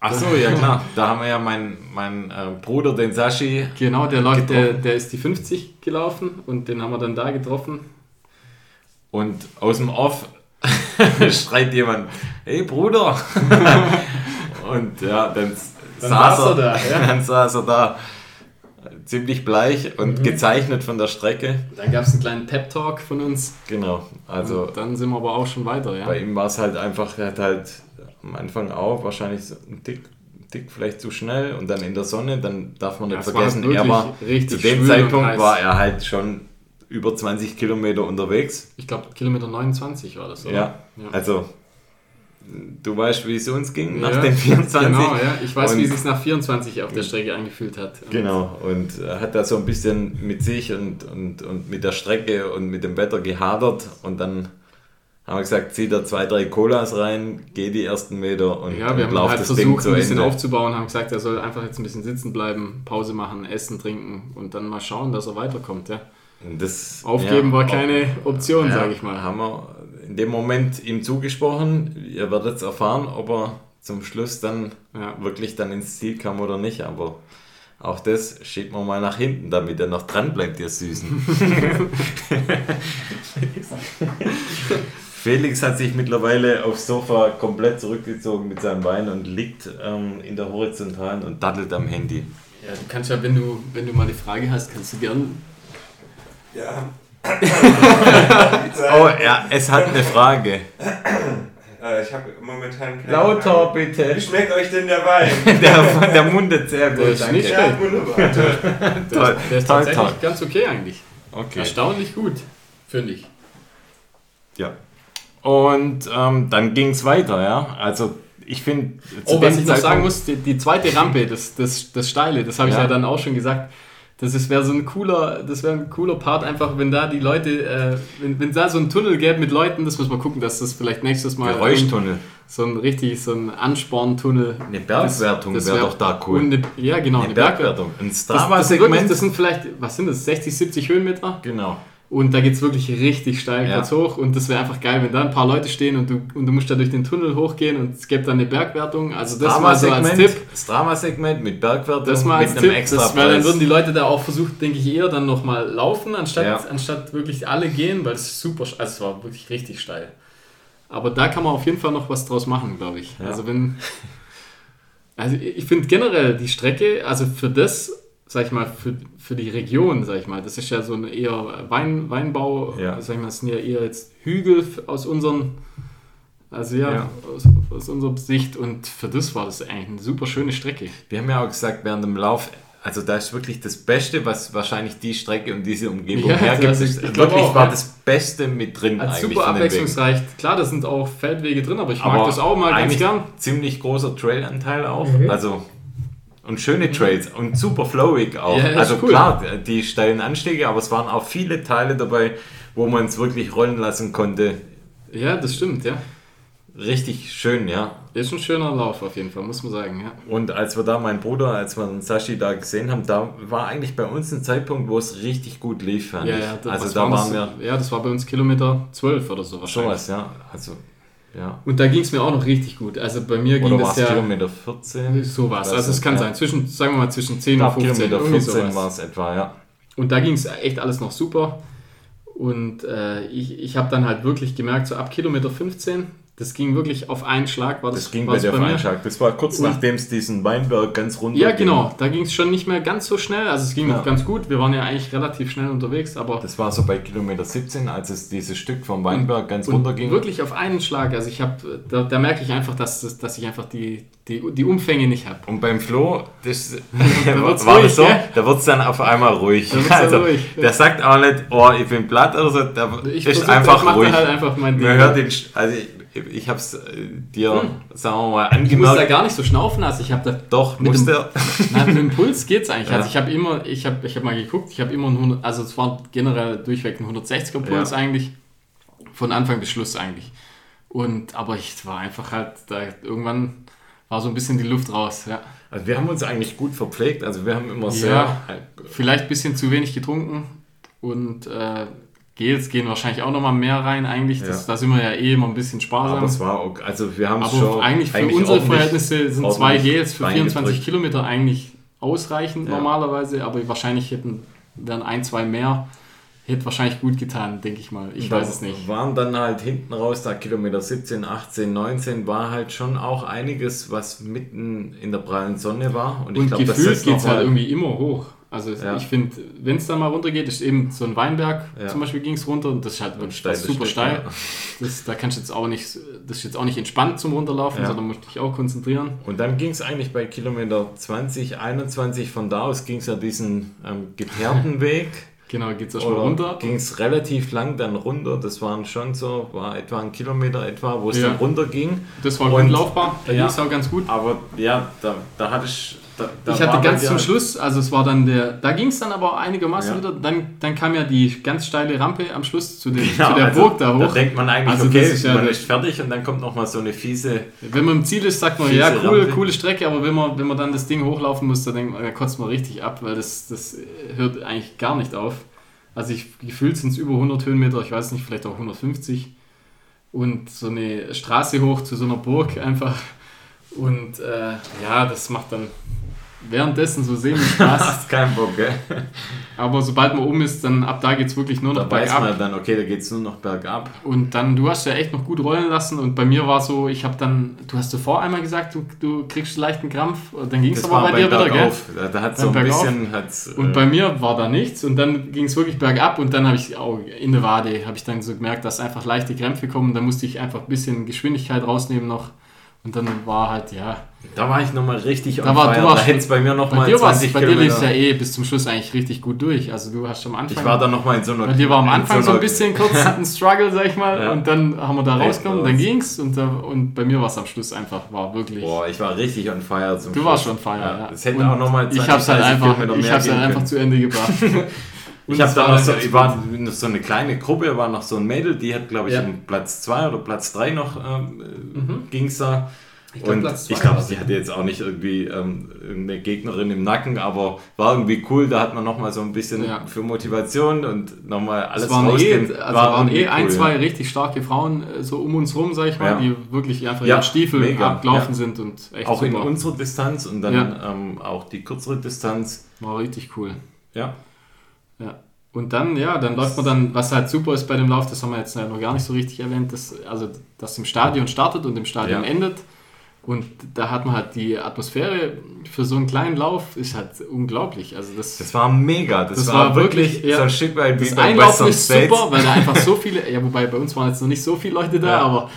Ach so, ja klar. Da haben wir ja meinen mein, äh, Bruder, den Sashi, Genau, der läuft, der, der ist die 50 gelaufen und den haben wir dann da getroffen. und aus dem Off <laughs> schreit jemand, hey Bruder. <laughs> und ja, dann, Dann saß er da, ja. <laughs> Dann saß er da, ziemlich bleich Mhm. und gezeichnet von der Strecke. Dann gab es einen kleinen Pep-Talk von uns. Genau, also Und dann sind wir aber auch schon weiter, ja. bei ihm war es halt einfach, er hat halt am Anfang auch wahrscheinlich so ein Tick, Tick vielleicht zu schnell und dann in der Sonne, dann darf man Ja, nicht war vergessen, wirklich er war richtig zu dem Zeitpunkt war er halt schon über 20 Kilometer unterwegs. Ich glaube, Kilometer 29 war das, oder? Ja, Ja. also du weißt, wie es uns ging nach Ja, den 24. Genau, ja. Ich weiß, Und- wie es sich nach 24 auf der Strecke angefühlt hat. Und Genau, und er hat da so ein bisschen mit sich und, und, und mit der Strecke und mit dem Wetter gehadert und dann haben wir gesagt, zieh da zwei, drei Colas rein, geh die ersten Meter und, Ja, wir und haben halt das versucht, ein bisschen Ende. aufzubauen, haben gesagt, er soll einfach jetzt ein bisschen sitzen bleiben, Pause machen, essen, trinken und dann mal schauen, dass er weiterkommt. Ja. Das, Aufgeben ja, war keine Option, ja, sage ich mal. Haben wir in dem Moment ihm zugesprochen. Ihr werdet es erfahren, ob er zum Schluss dann Ja. wirklich dann ins Ziel kam oder nicht. Aber auch das schiebt man mal nach hinten, damit er noch dran bleibt, ihr Süßen. <laughs> Felix hat sich mittlerweile aufs Sofa komplett zurückgezogen mit seinem Bein und liegt ähm, in der Horizontalen und daddelt am Handy. Ja, du kannst ja, wenn du, wenn du mal die Frage hast, kannst du gern. Ja. <laughs> Oh, ja, es hat eine Frage. Äh, ich habe momentan keine Lauter Frage. bitte. Wie schmeckt euch denn der Wein? <laughs> Der, der mundet sehr gut. Der ist nicht ja, schlecht. wunderbar. Der, <laughs> Toll, ist, der ist toll, tatsächlich toll. ganz okay eigentlich. Okay. Erstaunlich gut, finde ich. Ja. Und ähm, dann ging es weiter, ja. Also ich finde. Oh, was ich noch sagen muss, die, die zweite Rampe, das, das, das Steile, das habe ich Ja. ja. dann auch schon gesagt. Das wäre so ein cooler, das wäre ein cooler Part, einfach wenn da die Leute, äh, wenn, wenn da so ein Tunnel gäbe mit Leuten, das muss man gucken, dass das vielleicht nächstes Mal Geräuschtunnel. so ein richtig so ein Ansporntunnel. Eine Bergwertung Das- das wäre wär- doch da cool. Und eine, ja, genau, eine Bergwertung. Ein Das, das, wirklich, Strava-Segment. das sind vielleicht, was sind das, 60, 70 Höhenmeter? Genau. Und da geht es wirklich richtig steil Ja. kurz hoch. Und das wäre einfach geil, wenn da ein paar Leute stehen und du, und du musst da durch den Tunnel hochgehen und es gibt dann eine Bergwertung. Also das mal so als Tipp. Strava-Segment mit Bergwertung, Das mal mit als einem Tipp. extra Das, weil dann würden die Leute da auch versuchen, denke ich, eher dann nochmal laufen, anstatt, Ja. anstatt wirklich alle gehen, weil es super, also es war wirklich richtig steil. Aber da kann man auf jeden Fall noch was draus machen, glaube ich. Ja. Also wenn. Also ich finde generell die Strecke, also für das, sag ich mal, für, für die Region, sag ich mal, das ist ja so ein eher Wein, Weinbau, Ja. sag ich mal, das sind ja eher jetzt Hügel aus unseren, also ja, Ja. Aus, aus unserer Sicht und für das war das eigentlich eine super schöne Strecke. Wir haben ja auch gesagt, während dem Lauf, also da ist wirklich das Beste, was wahrscheinlich die Strecke und diese Umgebung Ja, hergibt. ist ich glaub wirklich auch, war ja. das Beste mit drin Also eigentlich super abwechslungsreich. Klar, da sind auch Feldwege drin, aber ich mag Aber das auch mal ganz eigentlich gern. Ziemlich großer Trailanteil auch. Mhm. Also und schöne Trails und super flowig auch. Ja, also cool. klar, die steilen Anstiege, aber es waren auch viele Teile dabei, wo man es wirklich rollen lassen konnte. Ja, das stimmt, ja. Richtig schön, ja. Ist ein schöner Lauf auf jeden Fall, muss man sagen, ja. Und als wir da, mein Bruder, als wir Sashi da gesehen haben, da war eigentlich bei uns ein Zeitpunkt, wo es richtig gut lief, fand Ja, ja, das, also da waren wir Ja, das war bei uns Kilometer 12 oder so wahrscheinlich. sowas, ja. Also, ja. Und da ging es mir auch noch richtig gut. Also bei mir ging Oder war das es ja Kilometer 14? sowas. Also es kann ja. sein, zwischen, sagen wir mal, zwischen 10 Ich und glaube, 15. Kilometer irgendwie 14 sowas. war es etwa, ja. Und da ging es echt alles noch super. Und äh, ich, ich habe dann halt wirklich gemerkt, so ab Kilometer 15, Das ging wirklich auf einen Schlag. War das, Das ging war bei der mir. Feinschlag. Das war kurz Und- nachdem es diesen Weinberg ganz runter Ja, genau. Da ging es schon nicht mehr ganz so schnell. Also es ging Ja. noch ganz gut. Wir waren ja eigentlich relativ schnell unterwegs, aber Das war so bei Kilometer 17, als es dieses Stück vom Weinberg ganz runter ging. wirklich auf einen Schlag. Also ich habe, da, da merke ich einfach, dass, das- dass ich einfach die, die, die Umfänge nicht habe. Und beim Flo, das <laughs> <laughs> wird's war ruhig, das so, gell? da wird es dann auf einmal ruhig. Da Also, ruhig. der sagt auch nicht, oh, ich bin platt oder so, der Ich ist versuch- einfach da ruhig. halt einfach mein Ding. Man hört den, also ich, ich habe es dir, sagen wir mal, Hm. Ich muss da angemerkt. gar nicht so schnaufen. Also ich habe da Doch, mit dem-. <laughs> Na, mit dem Puls geht's eigentlich. Ja. Also ich habe immer, ich habe ich hab mal geguckt, ich habe immer einen 100, also es war generell durchweg ein 160er Puls Ja. eigentlich. Von Anfang bis Schluss eigentlich. Und, aber ich war einfach halt, da irgendwann war so ein bisschen die Luft raus, ja. Also wir haben uns eigentlich gut verpflegt, also wir haben immer Ja. sehr. Vielleicht ein bisschen zu wenig getrunken und äh, Gels gehen wahrscheinlich auch nochmal mehr rein eigentlich. Das, Ja. Da sind wir ja eh immer ein bisschen sparsam. Aber es war auch, also wir haben Aber schon. eigentlich für unsere ordentlich- Verhältnisse sind zwei Gels für 24 reingedrückt. Kilometer eigentlich ausreichend Ja. normalerweise, aber wahrscheinlich hätten wären ein, zwei mehr, hätte wahrscheinlich gut getan, denke ich mal. Ich Da weiß es nicht. Waren dann halt hinten raus, da Kilometer 17, 18, 19, war halt schon auch einiges, was mitten in der prallen Sonne war. Und, ich Und glaube, das geht halt irgendwie immer hoch. Also Ja. ich finde, wenn es dann mal runtergeht, ist eben so ein Weinberg, Ja. zum Beispiel ging es runter und das ist halt steiles super steil. ja. Das, da kannst du jetzt auch nicht, das ist jetzt auch nicht entspannt zum Runterlaufen, sondern musst dich auch konzentrieren. Und dann ging es eigentlich bei Kilometer 20, 21, von da aus ging es ja diesen ähm, geteerten <laughs> Weg. Genau, geht es erstmal runter. Ging es relativ lang dann runter. Das waren schon so, war etwa ein Kilometer etwa, wo es Ja. dann runter ging. Das war Und- gut laufbar, da Ja. ging es auch ganz gut. Aber ja, da, da hatte ich. Da, da ich hatte ganz zum Schluss, also es war dann der, da ging es dann aber auch einigermaßen Ja. wieder, dann, dann kam ja die ganz steile Rampe am Schluss zu, den, Genau, zu der also Burg da hoch. Da denkt man eigentlich, Also okay, ist ja man ist fertig und dann kommt nochmal so eine fiese. Wenn man im Ziel ist, sagt man, ja, cool, Rampe. coole Strecke, aber wenn man, wenn man dann das Ding hochlaufen muss, dann denkt man, da kotzt man richtig ab, weil das, das hört eigentlich gar nicht auf. Also ich gefühlt sind es über 100 Höhenmeter, ich weiß nicht, vielleicht auch 150. Und so eine Straße hoch zu so einer Burg einfach. Und äh, ja, das macht dann währenddessen so semi-Spaß. <laughs> Hast keinen Bock, gell? aber sobald man oben ist, dann ab da geht es wirklich nur noch Da weiß bergab. man dann, okay, da geht es nur noch bergab. Und dann, du hast ja echt noch gut rollen lassen und bei mir war so, ich habe dann, du hast zuvor einmal gesagt, du, du kriegst leichten Krampf, und dann ging es aber bei dir wieder, gell? Da, da hat so ein Bergauf. bisschen. Hat's, Und äh, bei mir war da nichts und dann ging es wirklich bergab und dann habe ich auch in der Wade, habe ich dann so gemerkt, dass einfach leichte Krämpfe kommen, da musste ich einfach ein bisschen Geschwindigkeit rausnehmen noch und dann war halt, ja, da war ich nochmal richtig Da war- du Da warst- hätte es bei mir nochmal dir, war's, 20 bei dir lief es Kilometer. ja eh bis zum Schluss eigentlich richtig gut durch, also du hast am Anfang... ich war da nochmal in so einer. Bei dir war am Anfang so, einer- ein bisschen kurz ein <laughs> Struggle, sag ich mal, Ja. und dann haben wir da rausgekommen, dann ging's und, da, und bei mir war es am Schluss einfach, war wirklich... Boah, ich war richtig on fire zum Du Schluss. warst schon feier, ja. Das hätte Und auch nochmal Ich hab's halt einfach, ich hab's halt einfach zu Ende gebracht. <laughs> Ich habe da war noch so, ich war noch so eine kleine Gruppe, war noch so ein Mädel, die hat, glaube ich, Ja. um Platz 2 oder Platz 3 noch ähm, Mhm. ging es da. Ich glaub, und ich glaube, sie hatte jetzt auch nicht irgendwie ähm, irgendeine Gegnerin im Nacken, aber war irgendwie cool. Da hat man nochmal so ein bisschen Ja. für Motivation und nochmal alles Es waren, eh, rausgehen. also waren eh ein, cool, zwei ja. richtig starke Frauen äh, so um uns rum, sag ich mal, Ja. die wirklich einfach Ja, Stiefel mega, abgelaufen sind und echt Auch in super. unserer Distanz und dann ähm, auch die kürzere Distanz. War richtig cool. Ja, Ja. Und dann, ja, dann läuft man dann, was halt super ist bei dem Lauf, das haben wir jetzt noch gar nicht so richtig erwähnt, dass, also, dass im Stadion startet und im Stadion Ja. endet. Und da hat man halt die Atmosphäre für so einen kleinen Lauf, ist halt unglaublich. Also das, das war mega. Das, Das war, war wirklich, ja. so ein Stück weit wie das Einlaufen ist States. super, weil da einfach so <laughs> viele, ja, wobei bei uns waren jetzt noch nicht so viele Leute da, Ja. aber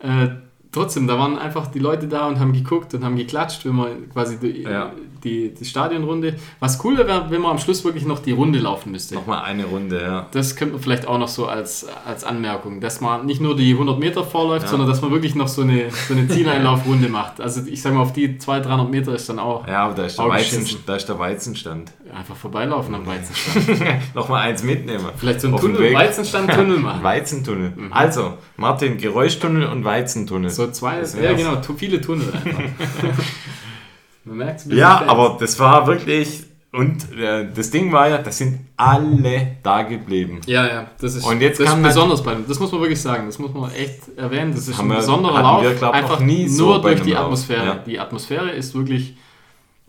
äh, trotzdem, da waren einfach die Leute da und haben geguckt und haben geklatscht, wenn man quasi Ja. Die, die Stadionrunde. Was cool wäre, wenn man am Schluss wirklich noch die Runde laufen müsste. Nochmal eine Runde, ja. Das könnte man vielleicht auch noch so als, als Anmerkung, dass man nicht nur die 100 Meter vorläuft, Ja. sondern dass man wirklich noch so eine, so eine Zieleinlaufrunde macht. Also ich sage mal, auf die 200, 300 Meter ist dann auch Ja, aber da ist der, Weizen, da ist der Weizenstand. einfach vorbeilaufen am Weizenstand. <laughs> Nochmal eins mitnehmen. Vielleicht so ein Tunnel. Weizenstand-Tunnel <laughs> machen. Weizentunnel. Also, Martin, Geräuschtunnel und Weizentunnel. So zwei, ja genau, viele Tunnel einfach. <laughs> Man merkt es Ja, aber das war wirklich. Und äh, das Ding war ja, das sind alle da geblieben. Ja, ja, das ist, Und jetzt das ist besonders bei. Das muss man wirklich sagen, das muss man echt erwähnen. Das ist ein besonderer Lauf. wir, glaub, einfach nie nur durch die Lauf. Atmosphäre. Ja. Die Atmosphäre ist wirklich,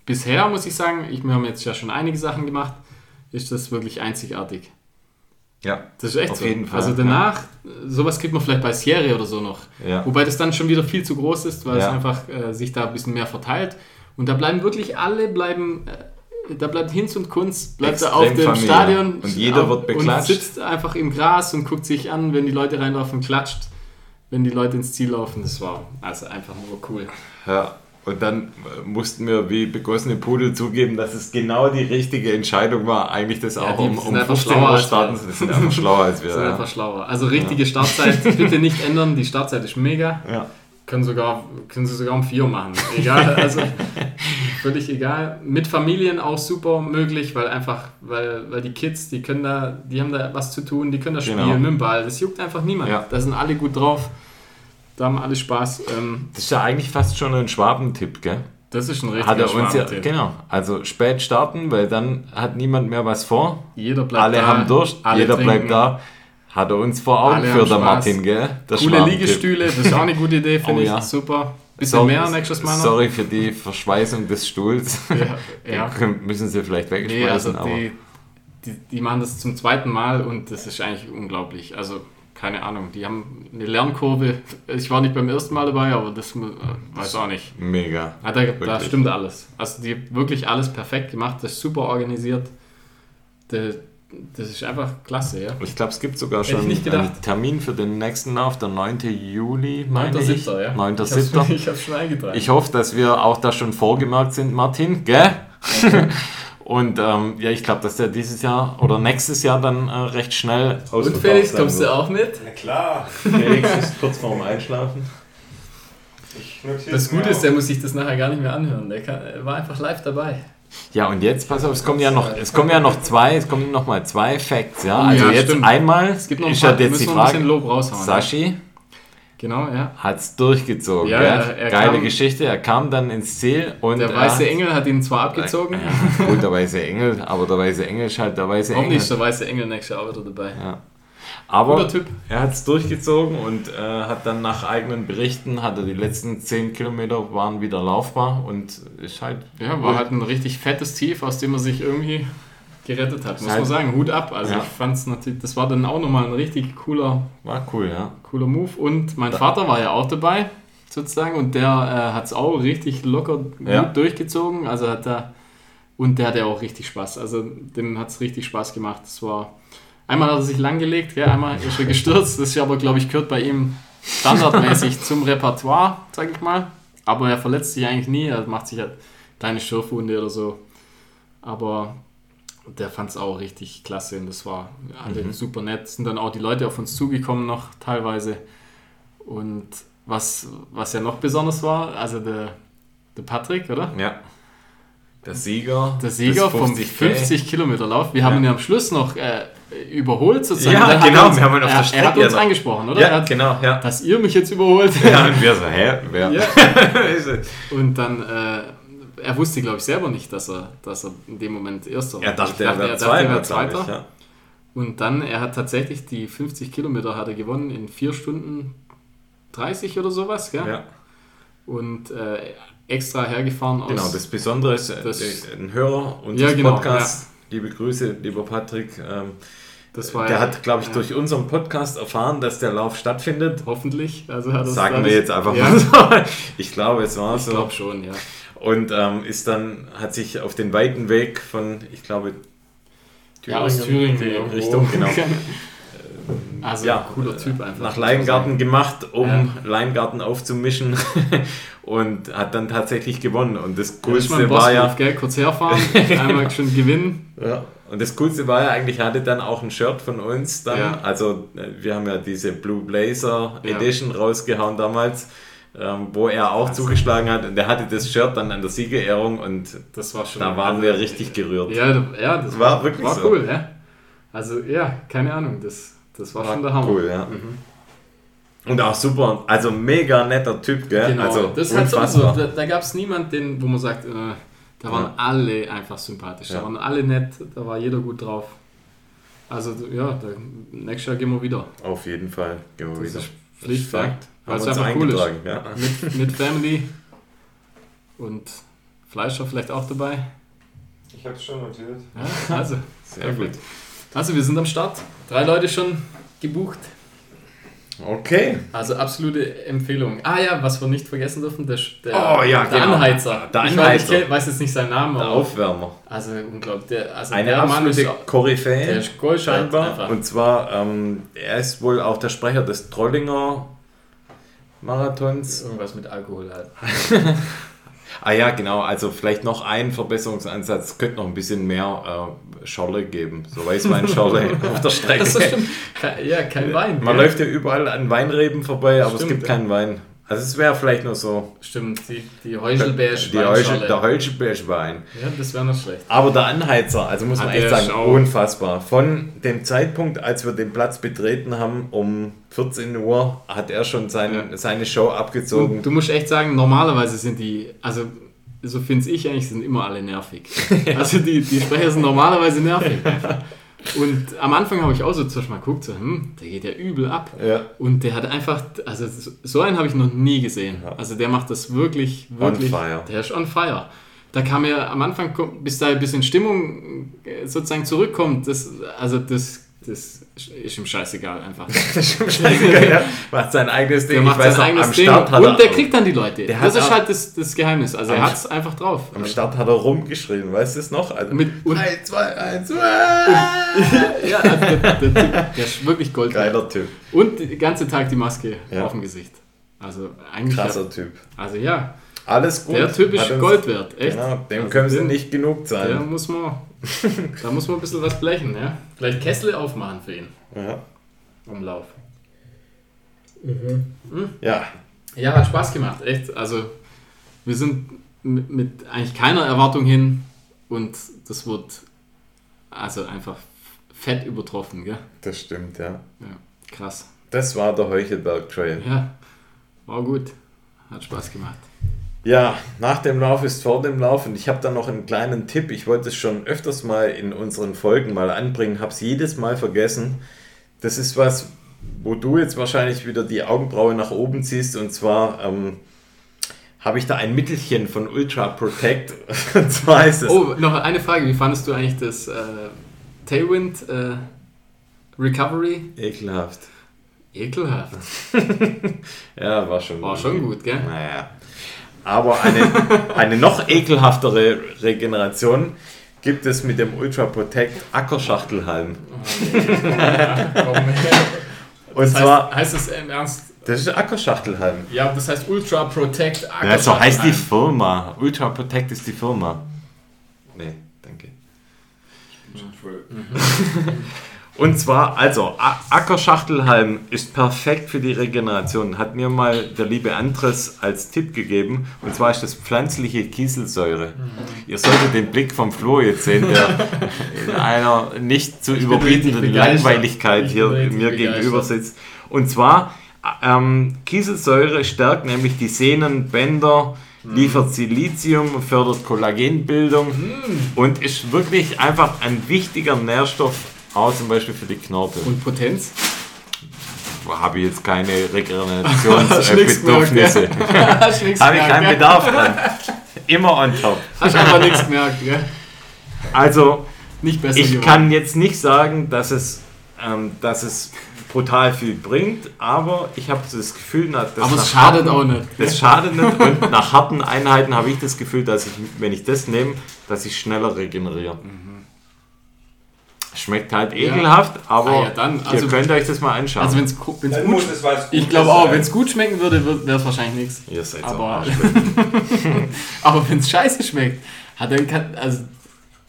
bisher muss ich sagen, ich, wir haben jetzt ja schon einige Sachen gemacht, ist das wirklich einzigartig. Ja, Das ist echt auf so. jeden Fall. Also danach, sowas kriegt man vielleicht bei Serie oder so noch. Ja. Wobei das dann schon wieder viel zu groß ist, weil es Ja. einfach äh, sich da ein bisschen mehr verteilt. Und da bleiben wirklich alle, bleiben, äh, da bleibt Hinz und Kunz, bleibt da Extrem auf dem familiär. Stadion Und jeder auf- wird beklatscht. Und sitzt einfach im Gras und guckt sich an, wenn die Leute reinlaufen, klatscht, wenn die Leute ins Ziel laufen. Das war also einfach nur cool. Ja, und dann äh, mussten wir wie begossene Pudel zugeben, dass es genau die richtige Entscheidung war, eigentlich das auch um, sind um einfach 15 schlauer Uhr starten. Wir sind einfach schlauer als <laughs> wir. Ist Ja. einfach schlauer. Also richtige Startzeit <laughs> bitte nicht ändern. Die Startzeit ist mega. Ja. Können, sogar, können sie sogar um vier machen. Egal, also <laughs> völlig egal. Mit Familien auch super möglich, weil einfach, weil, weil die Kids, die können da, die haben da was zu tun, die können da spielen Genau. mit dem Ball. Das juckt einfach niemand. Ja. Da sind alle gut drauf. Da haben alle Spaß. Ähm, Das ist ja eigentlich fast schon ein Schwabentipp, gell? das ist ein richtiger Hat er uns ja, genau, also spät starten, weil dann hat niemand mehr was vor. Jeder bleibt alle da, haben Durst, alle jeder trinken. bleibt da. Hat er uns vor Augen Alle für der. Martin, gell? Der Coole. Liegestühle, das ist auch eine gute Idee, <laughs> finde Oh ich. ja. Super. Bisschen Sorry- mehr nächstes Mal noch. Sorry für die Verschweißung des Stuhls. Ja, ja. <laughs> Müssen sie vielleicht Nee, wegschmeißen, also die, die, die machen das zum zweiten Mal und das ist eigentlich unglaublich. Also, keine Ahnung, die haben eine Lernkurve. Ich war nicht beim ersten Mal dabei, aber das äh, weiß auch nicht. mega. Ah, da, da stimmt alles. Also, die haben wirklich alles perfekt gemacht, das ist super organisiert. Das, das ist einfach klasse, ja. Ich glaube, es gibt sogar schon einen Termin für den nächsten Lauf, der 9. Juli, meine ich. 9.7., ja. 9.7. <laughs> Ich hab's schon eingetragen. Ich hoffe, dass wir auch da schon vorgemerkt sind, Martin, gell? <laughs> Und ähm, ja, ich glaube, dass der dieses Jahr oder nächstes Jahr dann äh, recht schnell und Felix, kommst du auch mit? Na klar. <laughs> Felix ist kurz vorm Einschlafen. Das es Gute ist, der muss sich das nachher gar nicht mehr anhören. Der kann, er war einfach live dabei. Ja, und jetzt, pass auf, es kommen ja noch, es kommen ja noch zwei, es kommen noch mal zwei Facts, ja. Also Ja, jetzt stimmt. einmal Es gibt noch ein paar, halt jetzt die Frage, Lob raushauen. Sashi Genau, ja. hat es durchgezogen, Ja, er Geile kam- Geschichte, er kam dann ins Ziel und Der er weiße hat- Engel hat ihn zwar abgezogen, Ja, gut, der weiße Engel, aber der weiße Engel ist halt der weiße warum Engel. nicht der weiße Engel nächstes Jahr wieder dabei? Ja. Aber er hat es durchgezogen und äh, hat dann nach eigenen Berichten, hat er die letzten 10 Kilometer waren wieder laufbar und ist halt Ja, war halt ein richtig fettes Tief, aus dem er sich irgendwie gerettet hat, muss Halt- man sagen. Hut ab. Also Ja. ich fand es natürlich, das war dann auch nochmal ein richtig cooler, war cool, ja. cooler Move. Und mein Vater war ja auch dabei, sozusagen, und der äh, hat es auch richtig locker Ja. gut durchgezogen. Also hat er, und der hatte auch richtig Spaß. Also dem hat es richtig Spaß gemacht. Das war, einmal hat er sich langgelegt, ja, einmal ist er gestürzt. Das ist aber, glaube ich, gehört bei ihm standardmäßig <laughs> zum Repertoire, sag ich mal. Aber er verletzt sich eigentlich nie, er macht sich halt kleine Schürfwunde oder so. Aber der fand es auch richtig klasse und das war alle Mhm. super nett. Sind dann auch die Leute auf uns zugekommen noch teilweise. Und was, was ja noch besonders war, also der, der Patrick, oder? Ja. Der Sieger. Der Sieger vom 50K. 50 Kilometer Lauf. Wir haben Ja. ihn ja am Schluss noch äh, überholt sozusagen. Ja, genau, er uns, wir haben ihn auf der er, er Strecke hat uns noch- angesprochen, oder? Er Ja, hat, genau, ja. Dass ihr mich jetzt überholt. Ja, und wir so, hä? Wer? Ja. <laughs> Und dann, äh, er wusste, glaube ich, selber nicht, dass er, dass er in dem Moment Erster war. er dachte, Ich er wäre dachte, Zweiter, wär glaube ich. Ja. Und dann, er hat tatsächlich die 50 Kilometer hat er gewonnen in 4 Stunden 30 oder sowas, gell? Ja. Und äh, extra hergefahren aus. Genau, das Besondere ist, äh, Das- ein Hörer und Ja, genau, Podcast. Liebe Grüße, lieber Patrick. Ähm, das war der ja- hat, glaube ich, ja, durch unseren Podcast erfahren, dass der Lauf stattfindet. Hoffentlich. Also Sagen wir jetzt einfach ja, mal so. <laughs> Ich glaube, es war Ich so. glaube schon, ja. Und ähm, ist dann, hat sich auf den weiten Weg von, ich glaube, Ja, aus Thüringen. Richtung, genau. <laughs> Also Ja, cooler Typ einfach. nach Leingarten gemacht, um Ja. Leingarten aufzumischen <laughs> und hat dann tatsächlich gewonnen. Und das Coolste Coolste war ja, gell? Kurz herfahren, <laughs> einmal schon gewinnen. ja, und das Coolste war ja eigentlich, er hatte dann auch ein Shirt von uns dann. Ja. Also äh, wir haben ja diese Blue Blazer Ja. Edition rausgehauen damals, ähm, wo er auch zugeschlagen hat. Und der hatte das Shirt dann an der Siegerehrung und Das war schon. da waren also, wir richtig gerührt. Ja, ja das War wirklich war so. cool, ja. Also ja, keine Ahnung, das, das war, schon der Hammer. Cool, ja. Mhm. Und auch super, also mega netter Typ, gell? Genau, also das ist unfassbar. sowieso, da, da gab es niemanden, den, wo man sagt, äh, da waren Ja. alle einfach sympathisch, Ja. da waren alle nett, da war jeder gut drauf. Also ja, da, nächstes Jahr gehen wir wieder. Auf jeden Fall. Gehen wir Das wieder. ist Pflichtfakt, weil Haben es einfach cool ist. ja. <laughs> Mit, mit Family und Fleischer vielleicht auch dabei. Ich habe es schon notiert. Ja, also, Sehr gut. Also, wir sind am Start. Drei Leute schon gebucht. Okay. Also absolute Empfehlung. Ah ja, was wir nicht vergessen dürfen, der, der, Oh ja, der genau. Anheizer. Der Ich Anheizer. weiß, ich weiß jetzt nicht seinen Namen, Der aber Aufwärmer. also unglaublich. Der, also Eine der Mann ist, absolute Koryphäe. der ist scheinbar. Und zwar, ähm, er ist wohl auch der Sprecher des Trollinger Marathons. irgendwas mit Alkohol halt. <laughs> Ah ja, genau. Also vielleicht noch ein Verbesserungsansatz. Es könnte noch ein bisschen mehr äh, Schorle geben. So Weißweinschorle <laughs> auf der Strecke. Das ist. Kein, ja, kein Wein. Man gell? läuft ja überall an Weinreben vorbei, aber es Stimmt, gibt ja. keinen Wein. Also es wäre vielleicht nur so Stimmt, die, die Heuchelbärsch. die Heuschel, der Heuschelbeerschwein. Ja, das wäre nicht schlecht. Aber der Anheizer, also muss man Ah, echt sagen, auch- unfassbar. Von dem Zeitpunkt, als wir den Platz betreten haben, um 14 Uhr, hat er schon sein, Ja. seine Show Du, abgezogen. du musst echt sagen, normalerweise sind die, also so finde ich eigentlich, sind immer alle nervig. <laughs> Also die, die Sprecher sind normalerweise nervig. <laughs> Und am Anfang habe ich auch so zuerst mal geguckt, so, hm, der geht ja übel ab. Ja. Und der hat einfach, also so einen habe ich noch nie gesehen. Also der macht das wirklich, wirklich. fire. Der ist on fire. Da kam er am Anfang, bis da ein bisschen Stimmung äh, sozusagen zurückkommt, das, also das, das ist ihm scheißegal einfach. <laughs> Das ist schon scheißegal, ja. Macht sein eigenes Ding. Der macht sein eigenes Ding hat und er, der kriegt dann die Leute. Der das hat ist halt das, das Geheimnis. Also er hat es einfach drauf. Am Start hat er rumgeschrien, weißt du es noch? Also, Mit, und, 3, 2, 1, ja, also der, der, Typ, der ist wirklich Gold. Geiler Typ, Und den ganzen Tag die Maske Ja. auf dem Gesicht. Also eigentlich. krasser Typ. Also ja, Alles gut. der Typ ist Hat Gold wert. Echt. Genau, dem Also können sie den- nicht genug Der zahlen. muss man, <laughs> da muss man ein bisschen was blechen. Ja? Vielleicht Kessel aufmachen für ihn. Ja. Umlauf. ja, Ja, hat Spaß gemacht, echt. Also, wir sind mit, mit eigentlich keiner Erwartung hin und das wird also einfach fett übertroffen, gell? das stimmt, ja. Ja, krass. Das war der Heuchelberg Trail. Ja, war gut. Hat Spaß gemacht. Ja, nach dem Lauf ist vor dem Lauf und ich habe da noch einen kleinen Tipp. Ich wollte es schon öfters mal in unseren Folgen mal anbringen, habe es jedes Mal vergessen. Das ist was, wo du jetzt wahrscheinlich wieder die Augenbraue nach oben ziehst und zwar ähm, habe ich da ein Mittelchen von Ultra Protect <laughs> und zwar ist es Oh, noch eine Frage. Wie fandest du eigentlich das äh, Tailwind äh, Recovery? ekelhaft. Ekelhaft. <laughs> Ja, war schon. War schon gut, gell? Naja. Aber eine, eine noch ekelhaftere Regeneration gibt es mit dem Ultra Protect Ackerschachtelhalm. <laughs> Und Das zwar, heißt, heißt es im Ernst? das ist Ackerschachtelhalm. Ja, das heißt Ultra Protect Ja, so heißt die Ackerschachtelhalm. Firma. Ultra Protect ist die Firma. Nee, danke. Und zwar, also, Ackerschachtelhalm ist perfekt für die Regeneration. Hat mir mal der liebe Andres als Tipp gegeben. Und zwar ist das pflanzliche Kieselsäure. Ihr solltet den Blick vom Flo jetzt sehen, der <laughs> in einer nicht zu bin überbietenden. Langweiligkeit Ich hier mir gegenüber sitzt. Und zwar, ähm, Kieselsäure stärkt nämlich die Sehnenbänder, Mhm. liefert Silizium, fördert Kollagenbildung Mhm. und ist wirklich einfach ein wichtiger Nährstoff, auch zum Beispiel für die Knorpel. Und Potenz? Habe ich jetzt keine <laughs> Regenerationsbedürfnisse. Nichts <laughs> Habe ich keinen? Bedarf dran. Immer on top. Hast einfach nichts gemerkt, gell? Also, Nicht besser ich geworden. kann jetzt nicht sagen, dass es, ähm, dass es brutal viel bringt, aber ich habe das Gefühl, na, das Aber nach es schadet harten- auch nicht. Das schadet nicht und nach harten Einheiten habe ich das Gefühl, dass ich, wenn ich das nehme, dass ich schneller regeneriere. Schmeckt halt ekelhaft, aber Ah ja, dann, also- ihr könnt euch das mal anschauen. Also wenn es Dann gut muss es was Ich glaube auch, wenn es gut schmecken würde, wäre es wahrscheinlich nichts. ihr seid aber- Arschlöcher. <laughs> Aber wenn es scheiße schmeckt, hat dann kann, also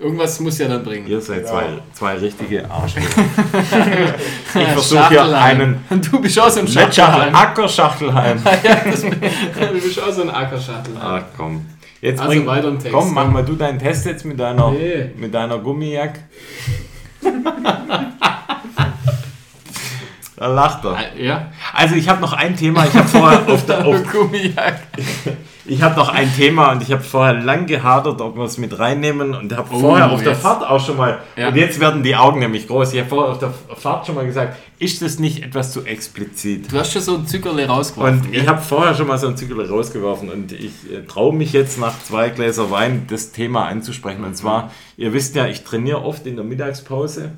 irgendwas muss ja dann bringen. Ihr seid Ja. zwei, zwei richtige Arschlöcher. <laughs> ich versuche hier einen Du bist auch so ein <laughs> ja, das, du bist auch so ein Ackerschachtelhalm. Ah, komm. Jetzt Also bring, weiter im Text, komm, mach mal du deinen Test jetzt mit deiner, Nee. mit deiner Gummijacke. <laughs> da lacht er. Ja, Also ich habe noch ein Thema. Ich habe vorher auf der, auf. <laughs> ich habe noch ein Thema und ich habe vorher lang gehadert, ob wir es mit reinnehmen und habe Oh, vorher auf der jetzt. Fahrt auch schon mal Ja. und jetzt werden die Augen nämlich groß. Ich habe vorher auf der Fahrt schon mal gesagt, ist das nicht etwas zu explizit? Du hast schon so ein Zückerle rausgeworfen. Und ich habe vorher schon mal so ein Zügel rausgeworfen und ich äh, traue mich jetzt nach zwei Gläser Wein das Thema anzusprechen. Und zwar, ihr wisst ja, ich trainiere oft in der Mittagspause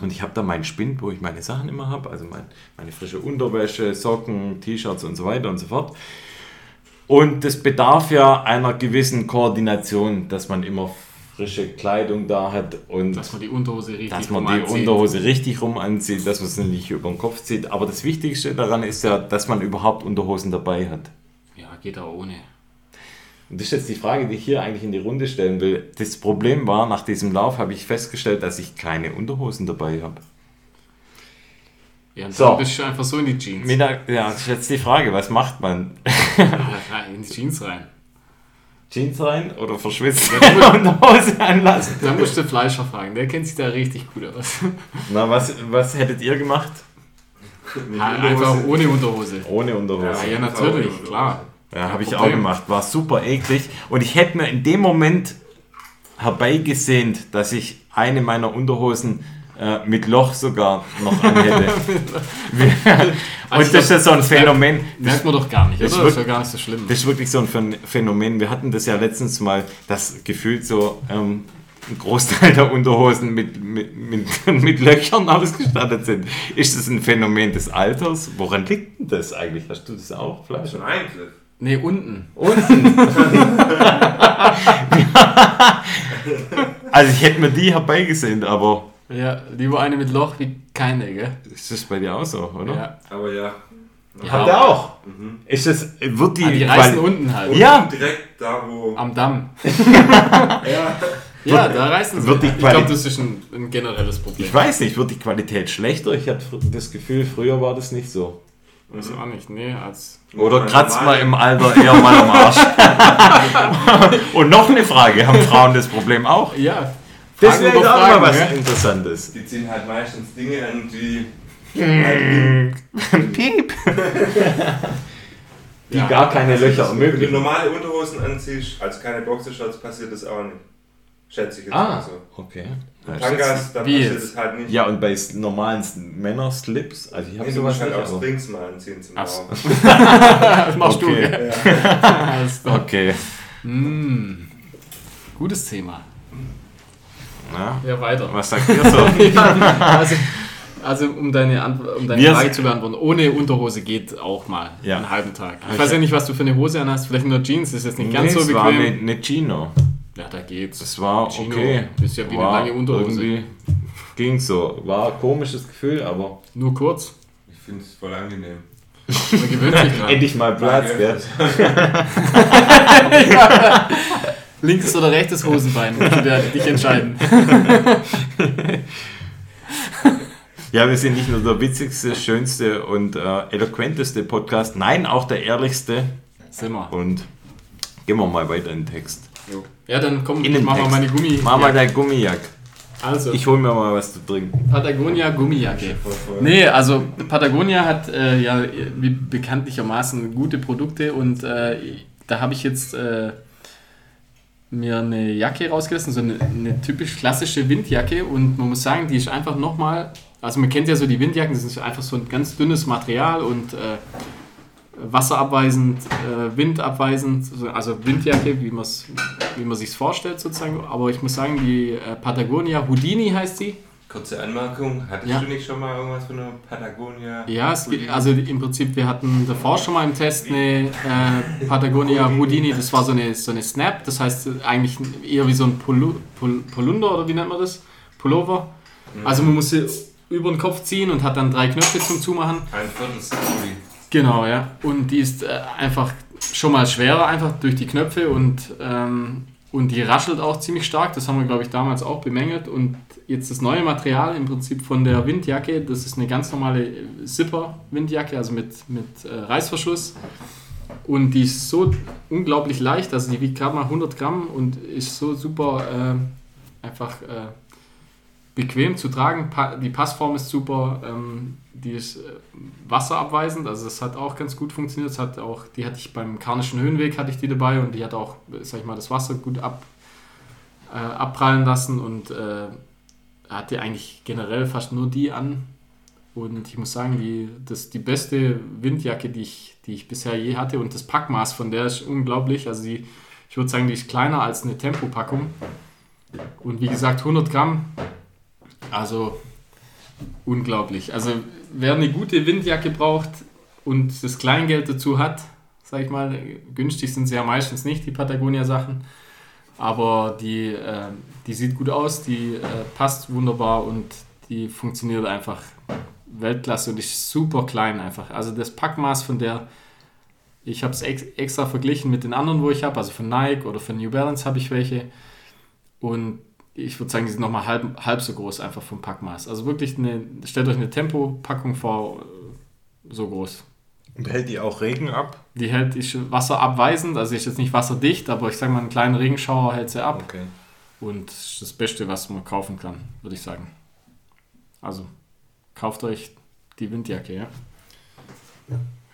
Und ich habe da meinen Spind, wo ich meine Sachen immer habe, also mein, meine frische Unterwäsche, Socken, T-Shirts und so weiter und so fort. Und das bedarf ja einer gewissen Koordination, dass man immer frische Kleidung da hat und Dass man die Unterhose richtig dass man rum die anzieht. Unterhose richtig rum anzieht, dass man es nicht über den Kopf zieht. Aber das Wichtigste daran ist ja, dass man überhaupt Unterhosen dabei hat. Ja, geht auch ohne. Und das ist jetzt die Frage, die ich hier eigentlich in die Runde stellen will. Das Problem war, nach diesem Lauf habe ich festgestellt, dass ich keine Unterhosen dabei habe. Ja, So. bist du einfach so in die Jeans. Mittag, ja, das ist jetzt die Frage, was macht man? Ja, <laughs> rein, in die Jeans rein. Jeans rein oder verschwitzt <laughs> Unterhose anlassen? Da musst du Fleischer fragen, der kennt sich da richtig gut aus. Na, was, was hättet ihr gemacht? <laughs> Einfach ohne Unterhose. Ohne Unterhose. Ja, ja natürlich, klar. Ja, habe ich auch gemacht. War super eklig. Und ich hätte mir in dem Moment herbeigesehnt, dass ich eine meiner Unterhosen äh, mit Loch sogar noch anhätte. <laughs> Und Also das ist ja so ein Phänomen. Merkt man doch gar nicht, Das oder? ist Das ist ja gar nicht so schlimm. Das ist wirklich so ein Phän- Phänomen. Wir hatten das ja letztens mal, dass gefühlt so ähm, ein Großteil der Unterhosen mit, mit, mit, <laughs> mit Löchern ausgestattet sind. Ist das ein Phänomen des Alters? Woran liegt denn das eigentlich? Hast du das auch, Fleisch? Schon Eingriff. Nee, unten. <laughs> Also ich hätte mir die herbeigesehnt, aber Ja, lieber eine mit Loch wie keine, gell? ist das bei dir auch so, oder? Ja. Aber ja. Habt ihr auch? Ist das, wird die... Ah, die reißen weil- unten halt. Ja. Direkt da, wo. Am Damm. <laughs> Ja. Ja, da reißen sie. wird die ich glaube, das ist ein, ein generelles Problem. Ich weiß nicht, wird die Qualität schlechter? Ich hatte das Gefühl, früher war das nicht so. Weiß auch nicht, nee, als. Oder kratzt man im Alter eher mal am Arsch? <laughs> <laughs> Und noch eine Frage, haben Frauen das Problem auch? Ja. Das wäre auch mal was gell? Interessantes. Die ziehen halt meistens Dinge an, die. <laughs> Piep. Die Ja. gar keine Löcher Wenn du ermöglichen. normale Unterhosen anziehst, also keine Boxershorts, passiert das auch nicht. Schätze ich jetzt Ah, mal so. okay. Tangas, da passiert es halt nicht. Ja, und bei normalen Männerslips, also ich habe Nee, sowas halt nicht, auch aber... Strings mal anziehen zum. Laufen. <laughs> Das machst Okay. du, <laughs> klar. Okay. Mm. Gutes Thema. Na, Ja, weiter. was sagt ihr so? Ja, <laughs> also, also um deine, Antw- um deine Wir Frage zu beantworten, ohne Unterhose geht auch mal Ja. einen halben Tag. Ich Ich weiß ja nicht, was du für eine Hose anhast, vielleicht nur Jeans, das ist jetzt nicht Nee, ganz so es war eine, bequem. eine Chino. Ja, da geht's. Das war Chino okay. ist ja wie eine war lange Unterhose. Irgendwie ging so. War ein komisches Gefühl, aber Nur kurz. Ich finde es voll angenehm. Man gewöhnt sich dran. <laughs> endlich mal Platz, gell? <laughs> Linkes oder rechtes Hosenbein, musst du dich entscheiden. <laughs> Ja, wir sind nicht nur der witzigste, schönste und äh, eloquenteste Podcast, nein, auch der ehrlichste. Sind wir. Und gehen wir mal weiter in den Text. Ja, dann komm, In ich mach mal Text. meine Gummi. Mach mal dein Gummijack. Also, Ich hol mir mal was zu trinken. Patagonia Gummijacke. Nee, also Patagonia hat äh, ja wie bekanntlichermaßen gute Produkte und äh, da habe ich jetzt äh, mir eine Jacke rausgelassen, so eine, eine typisch klassische Windjacke und man muss sagen, die ist einfach nochmal, also man kennt ja so die Windjacken, das ist einfach so ein ganz dünnes Material und äh, wasserabweisend, äh, windabweisend, so- also Windjacke, wie man es wie man sich's vorstellt sozusagen, aber ich muss sagen, die äh, Patagonia Houdini heißt sie. Kurze Anmerkung: Hattest Ja. du nicht schon mal irgendwas von einer Patagonia? Ja, es geht, also im Prinzip, wir hatten davor schon mal im Test eine äh, Patagonia <laughs> Houdini, das war so eine, so eine Snap, das heißt eigentlich eher wie so ein Polu, Pol, Polunder oder wie nennt man das? Pullover. Also man muss sie über den Kopf ziehen und hat dann drei Knöpfe zum Zumachen. Ein Viertel. Genau, ja. Und die ist äh, einfach schon mal schwerer, einfach durch die Knöpfe und, ähm, und die raschelt auch ziemlich stark. Das haben wir, glaube ich, damals auch bemängelt. Und jetzt das neue Material im Prinzip von der Windjacke, das ist eine ganz normale Zipper-Windjacke, also mit, mit äh, Reißverschluss. Und die ist so unglaublich leicht, also die wiegt gerade mal 100 Gramm und ist so super äh, einfach äh, bequem zu tragen. Pa die Passform ist super, ähm, die ist äh, wasserabweisend, also das hat auch ganz gut funktioniert. Das hat auch, die hatte ich beim Karnischen Höhenweg hatte ich die dabei und die hat auch, sag ich mal, das Wasser gut ab, äh, abprallen lassen und äh, hatte eigentlich generell fast nur die an. Und ich muss sagen, die, das die beste Windjacke, die ich, die ich bisher je hatte. Und das Packmaß von der ist unglaublich. Also die, ich würde sagen, die ist kleiner als eine Tempopackung. Und wie gesagt, 100 Gramm. Also unglaublich. Also wer eine gute Windjacke braucht und das Kleingeld dazu hat, sag ich mal, günstig sind sie ja meistens nicht, die Patagonia-Sachen, aber die, äh, die sieht gut aus, die äh, passt wunderbar und die funktioniert einfach Weltklasse und ist super klein einfach. Also das Packmaß von der, ich habe es ex extra verglichen mit den anderen, wo ich habe, also von Nike oder von New Balance habe ich welche und ich würde sagen, die sind nochmal halb, halb so groß einfach vom Packmaß. Also wirklich, eine, stellt euch eine Tempo-Packung vor, so groß. Und hält die auch Regen ab? Die hält ist wasserabweisend, also ist jetzt nicht wasserdicht, aber ich sage mal, einen kleinen Regenschauer hält sie ab. Okay. Und das ist das Beste, was man kaufen kann, würde ich sagen. Also, kauft euch die Windjacke, ja.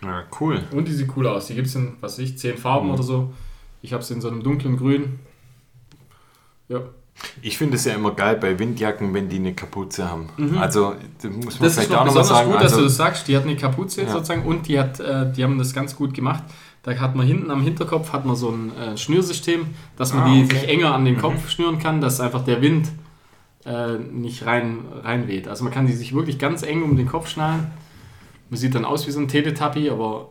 Ja, cool. Und die sieht cool aus. Die gibt es in, was weiß ich, zehn Farben Mhm. oder so. Ich habe sie in so einem dunklen Grün. Ja. Ich finde es ja immer geil bei Windjacken, wenn die eine Kapuze haben. Also, das muss man Mhm. Das ist vielleicht noch auch nochmal besonders sagen. gut, dass du also, das sagst. Die hat eine Kapuze Ja. sozusagen und die, hat, äh, die haben das ganz gut gemacht. Da hat man hinten am Hinterkopf hat man so ein äh, Schnürsystem, dass man Ah, die okay. sich enger an den Kopf schnüren kann, dass einfach der Wind äh, nicht rein, reinweht. Also man kann die sich wirklich ganz eng um den Kopf schnallen. Man sieht dann aus wie so ein Teletubby, aber,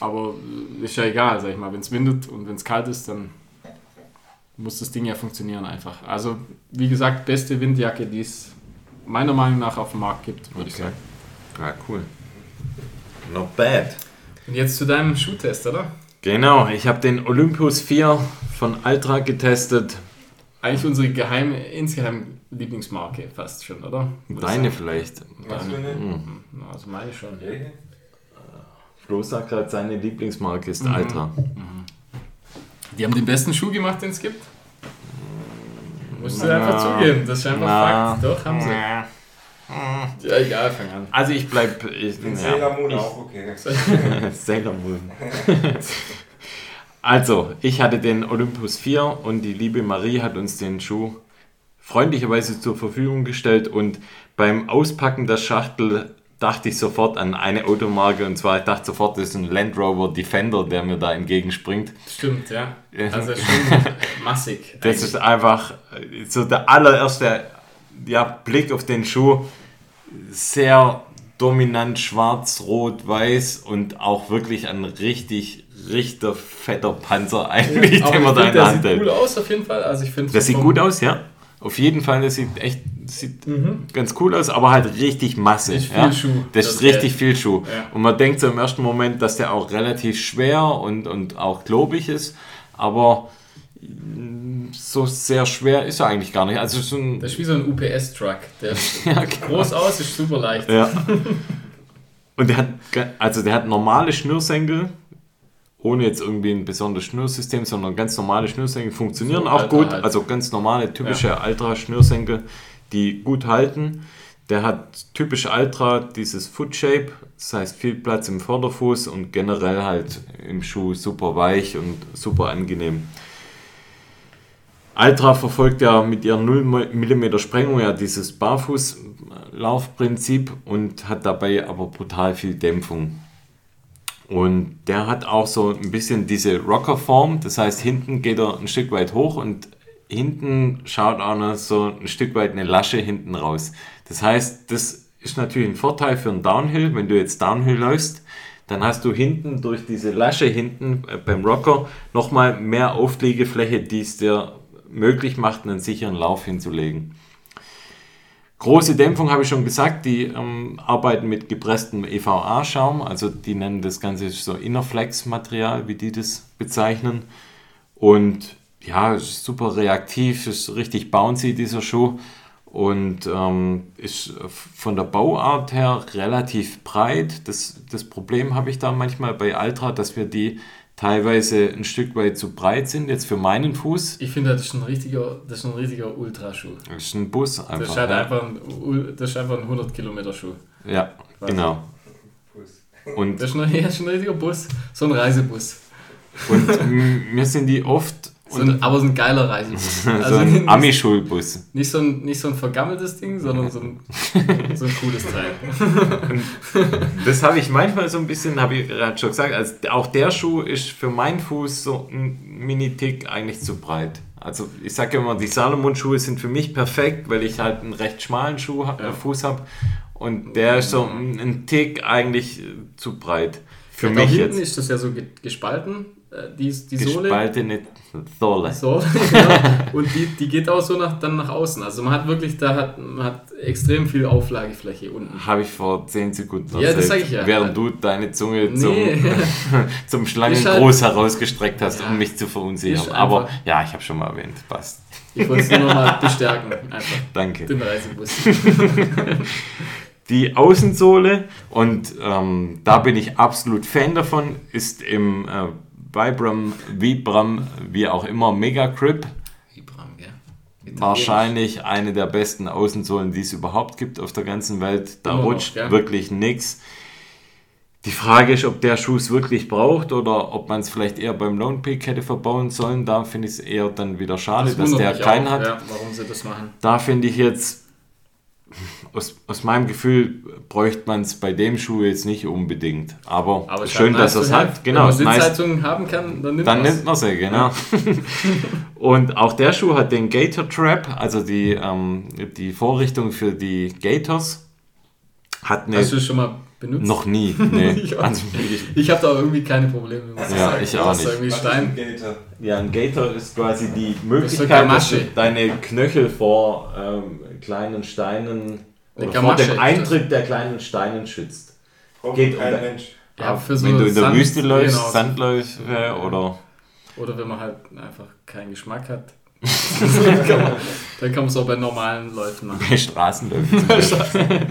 aber ist ja egal, sag ich mal. Wenn es windet und wenn es kalt ist, dann muss das Ding ja funktionieren einfach. Also wie gesagt, beste Windjacke, die es meiner Meinung nach auf dem Markt gibt, würde ich Okay. sagen. ja, cool. Not bad. Und jetzt zu deinem Schuhtest, oder? Genau, ich habe den Olympus 4 von Altra getestet. Eigentlich unsere geheime, insgeheim Lieblingsmarke fast schon, oder? Würde ich Deine vielleicht. Was für eine? Hm. Na, Also meine schon. Flo sagt gerade, seine Lieblingsmarke ist Mhm. Altra. Die haben den besten Schuh gemacht, den es gibt. Musst du einfach zugeben, das ist einfach Na. Fakt. Doch, haben sie. Ja, egal, fang an. Also ich bleib... Ich, Den ja, Sailor Moon ich- auch, okay. <laughs> <laughs> Sailor Moon. <laughs> also, ich hatte den Olympus 4 und die liebe Marie hat uns den Schuh freundlicherweise zur Verfügung gestellt und beim Auspacken der Schachtel dachte ich sofort an eine Automarke und zwar ich dachte sofort, das ist ein Land Rover Defender, der mir da entgegenspringt. Stimmt, ja. Ja. Also schon <laughs> massig. Das ist einfach so der allererste ja, Blick auf den Schuh. Sehr dominant schwarz, rot, weiß und auch wirklich ein richtig, richtig fetter Panzer eigentlich, Aber den man da in der Hand sieht hält. cool aus auf jeden Fall. Also ich Das sieht gut aus, ja. Auf jeden Fall, das sieht echt das sieht ganz cool aus, aber halt richtig viel ja. Schuh, Das das ist richtig viel Schuh. Ja. Und man denkt so im ersten Moment, dass der auch relativ schwer und, und auch klobig ist, aber so sehr schwer ist er eigentlich gar nicht. Also so ein, Das ist wie so ein UPS-Truck. Der <laughs> ja, genau. groß aus, ist super leicht. Ja. <laughs> Und der hat, also der hat normale Schnürsenkel, ohne jetzt irgendwie ein besonderes Schnürsystem, sondern ganz normale Schnürsenkel funktionieren So auch gut. halt. Also ganz normale, typische Altra-Schnürsenkel, die gut halten. Der hat typisch Altra dieses Foot Shape, das heißt viel Platz im Vorderfuß und generell halt im Schuh super weich und super angenehm. Altra verfolgt ja mit ihren 0 mm Sprengung ja dieses Barfußlaufprinzip und hat dabei aber brutal viel Dämpfung. Und der hat auch so ein bisschen diese Rockerform, das heißt, hinten geht er ein Stück weit hoch und hinten schaut auch noch so ein Stück weit eine Lasche hinten raus. Das heißt, das ist natürlich ein Vorteil für einen Downhill, wenn du jetzt Downhill läufst, dann hast du hinten durch diese Lasche hinten äh, beim Rocker nochmal mehr Aufliegefläche, die es dir möglich macht, einen sicheren Lauf hinzulegen. Große Dämpfung habe ich schon gesagt, die ähm, arbeiten mit gepresstem EVA-Schaum, also die nennen das Ganze so Innerflex-Material, wie die das bezeichnen. Und ja, ist super reaktiv, ist richtig bouncy dieser Schuh und ähm, ist von der Bauart her relativ breit. Das, das Problem habe ich da manchmal bei Altra, dass wir die teilweise ein Stück weit zu breit sind, jetzt für meinen Fuß. Ich finde, das ist ein richtiger, das ist ein richtiger Ultraschuh. Das ist ein Bus einfach. Das ist, halt ja. einfach ein, das ist einfach ein 100 Kilometer Schuh. Ja, Quasi. genau. Und, Das ist, ein, <laughs> das ist ein richtiger Bus, so ein Reisebus. und mir sind die oft So ein, aber so ein geiler Reisebus. <laughs> so Also ein nicht, Ami-Schulbus. nicht, so ein, nicht so ein vergammeltes Ding, sondern so ein, <laughs> so ein cooles Teil. Das habe ich manchmal so ein bisschen, habe ich gerade schon gesagt, also auch der Schuh ist für meinen Fuß so ein Mini-Tick eigentlich zu breit. Also ich sage immer, die Salomon-Schuhe sind für mich perfekt, weil ich halt einen recht schmalen Schuh, Ja. Fuß habe. Und der ist so ein ein Tick eigentlich zu breit. Für da mich hinten jetzt. ist das ja so ge- gespalten, die, die Sohle. Gespaltene Sohle. So, <laughs> genau. Und die, die geht auch so nach, dann nach außen. Also man hat wirklich, da hat, man hat extrem viel Auflagefläche unten. Habe ich vor 10 Sekunden Ja, das erzählt, sag ich ja. Während du deine Zunge Nee. zum, <laughs> zum Schlangengruß herausgestreckt hast, Ja. um mich zu verunsichern. Aber ja, ich habe schon mal erwähnt. Passt. Ich wollte es nur noch mal <laughs> bestärken, einfach Danke. den Reisebus. Die Außensohle, und ähm, da bin ich absolut Fan davon, ist im äh, Vibram, Vibram, wie auch immer, Mega Grip. Ibram, gell? Wahrscheinlich eine der besten Außensohlen, die es überhaupt gibt auf der ganzen Welt. Da Immer noch, rutscht gell? wirklich nichts. Die Frage ist, ob der Schuh es wirklich braucht oder ob man es vielleicht eher beim Lone Peak hätte verbauen sollen. Da finde ich es eher dann wieder schade, dass wundert der keinen auch, hat. Ja, warum sie das machen. Da finde ich jetzt, aus, aus meinem Gefühl, bräuchte man es bei dem Schuh jetzt nicht unbedingt. Aber, Aber schön, dass er nice es hat. Genau, Wenn man nice. Sitzheizung haben kann, dann nimmt Dann man's. nimmt man sie, genau. <laughs> Und auch der Schuh hat den Gator Trap, also die, ähm, die Vorrichtung für die Gators. Hat eine. Hast du es schon mal benutzt? noch nie. Nee. <laughs> Ich also, Ich habe da irgendwie keine Probleme. Muss Ja, sagen. ich auch Das nicht. Ist ein Stein. Gator? ja, ein Gator ist quasi die Möglichkeit, dass du deine Knöchel vor ähm, kleinen Steinen Eine oder vor dem Eintritt der kleinen Steinen schützt. Braucht Geht kein um- Mensch. Ja, für so Wenn du in der Sand- Wüste läufst, genau. Sandläufe oder Oder wenn man halt einfach keinen Geschmack hat. dann kann man dann kann man es auch bei normalen Läufen machen. bei Straßenläufen. <laughs>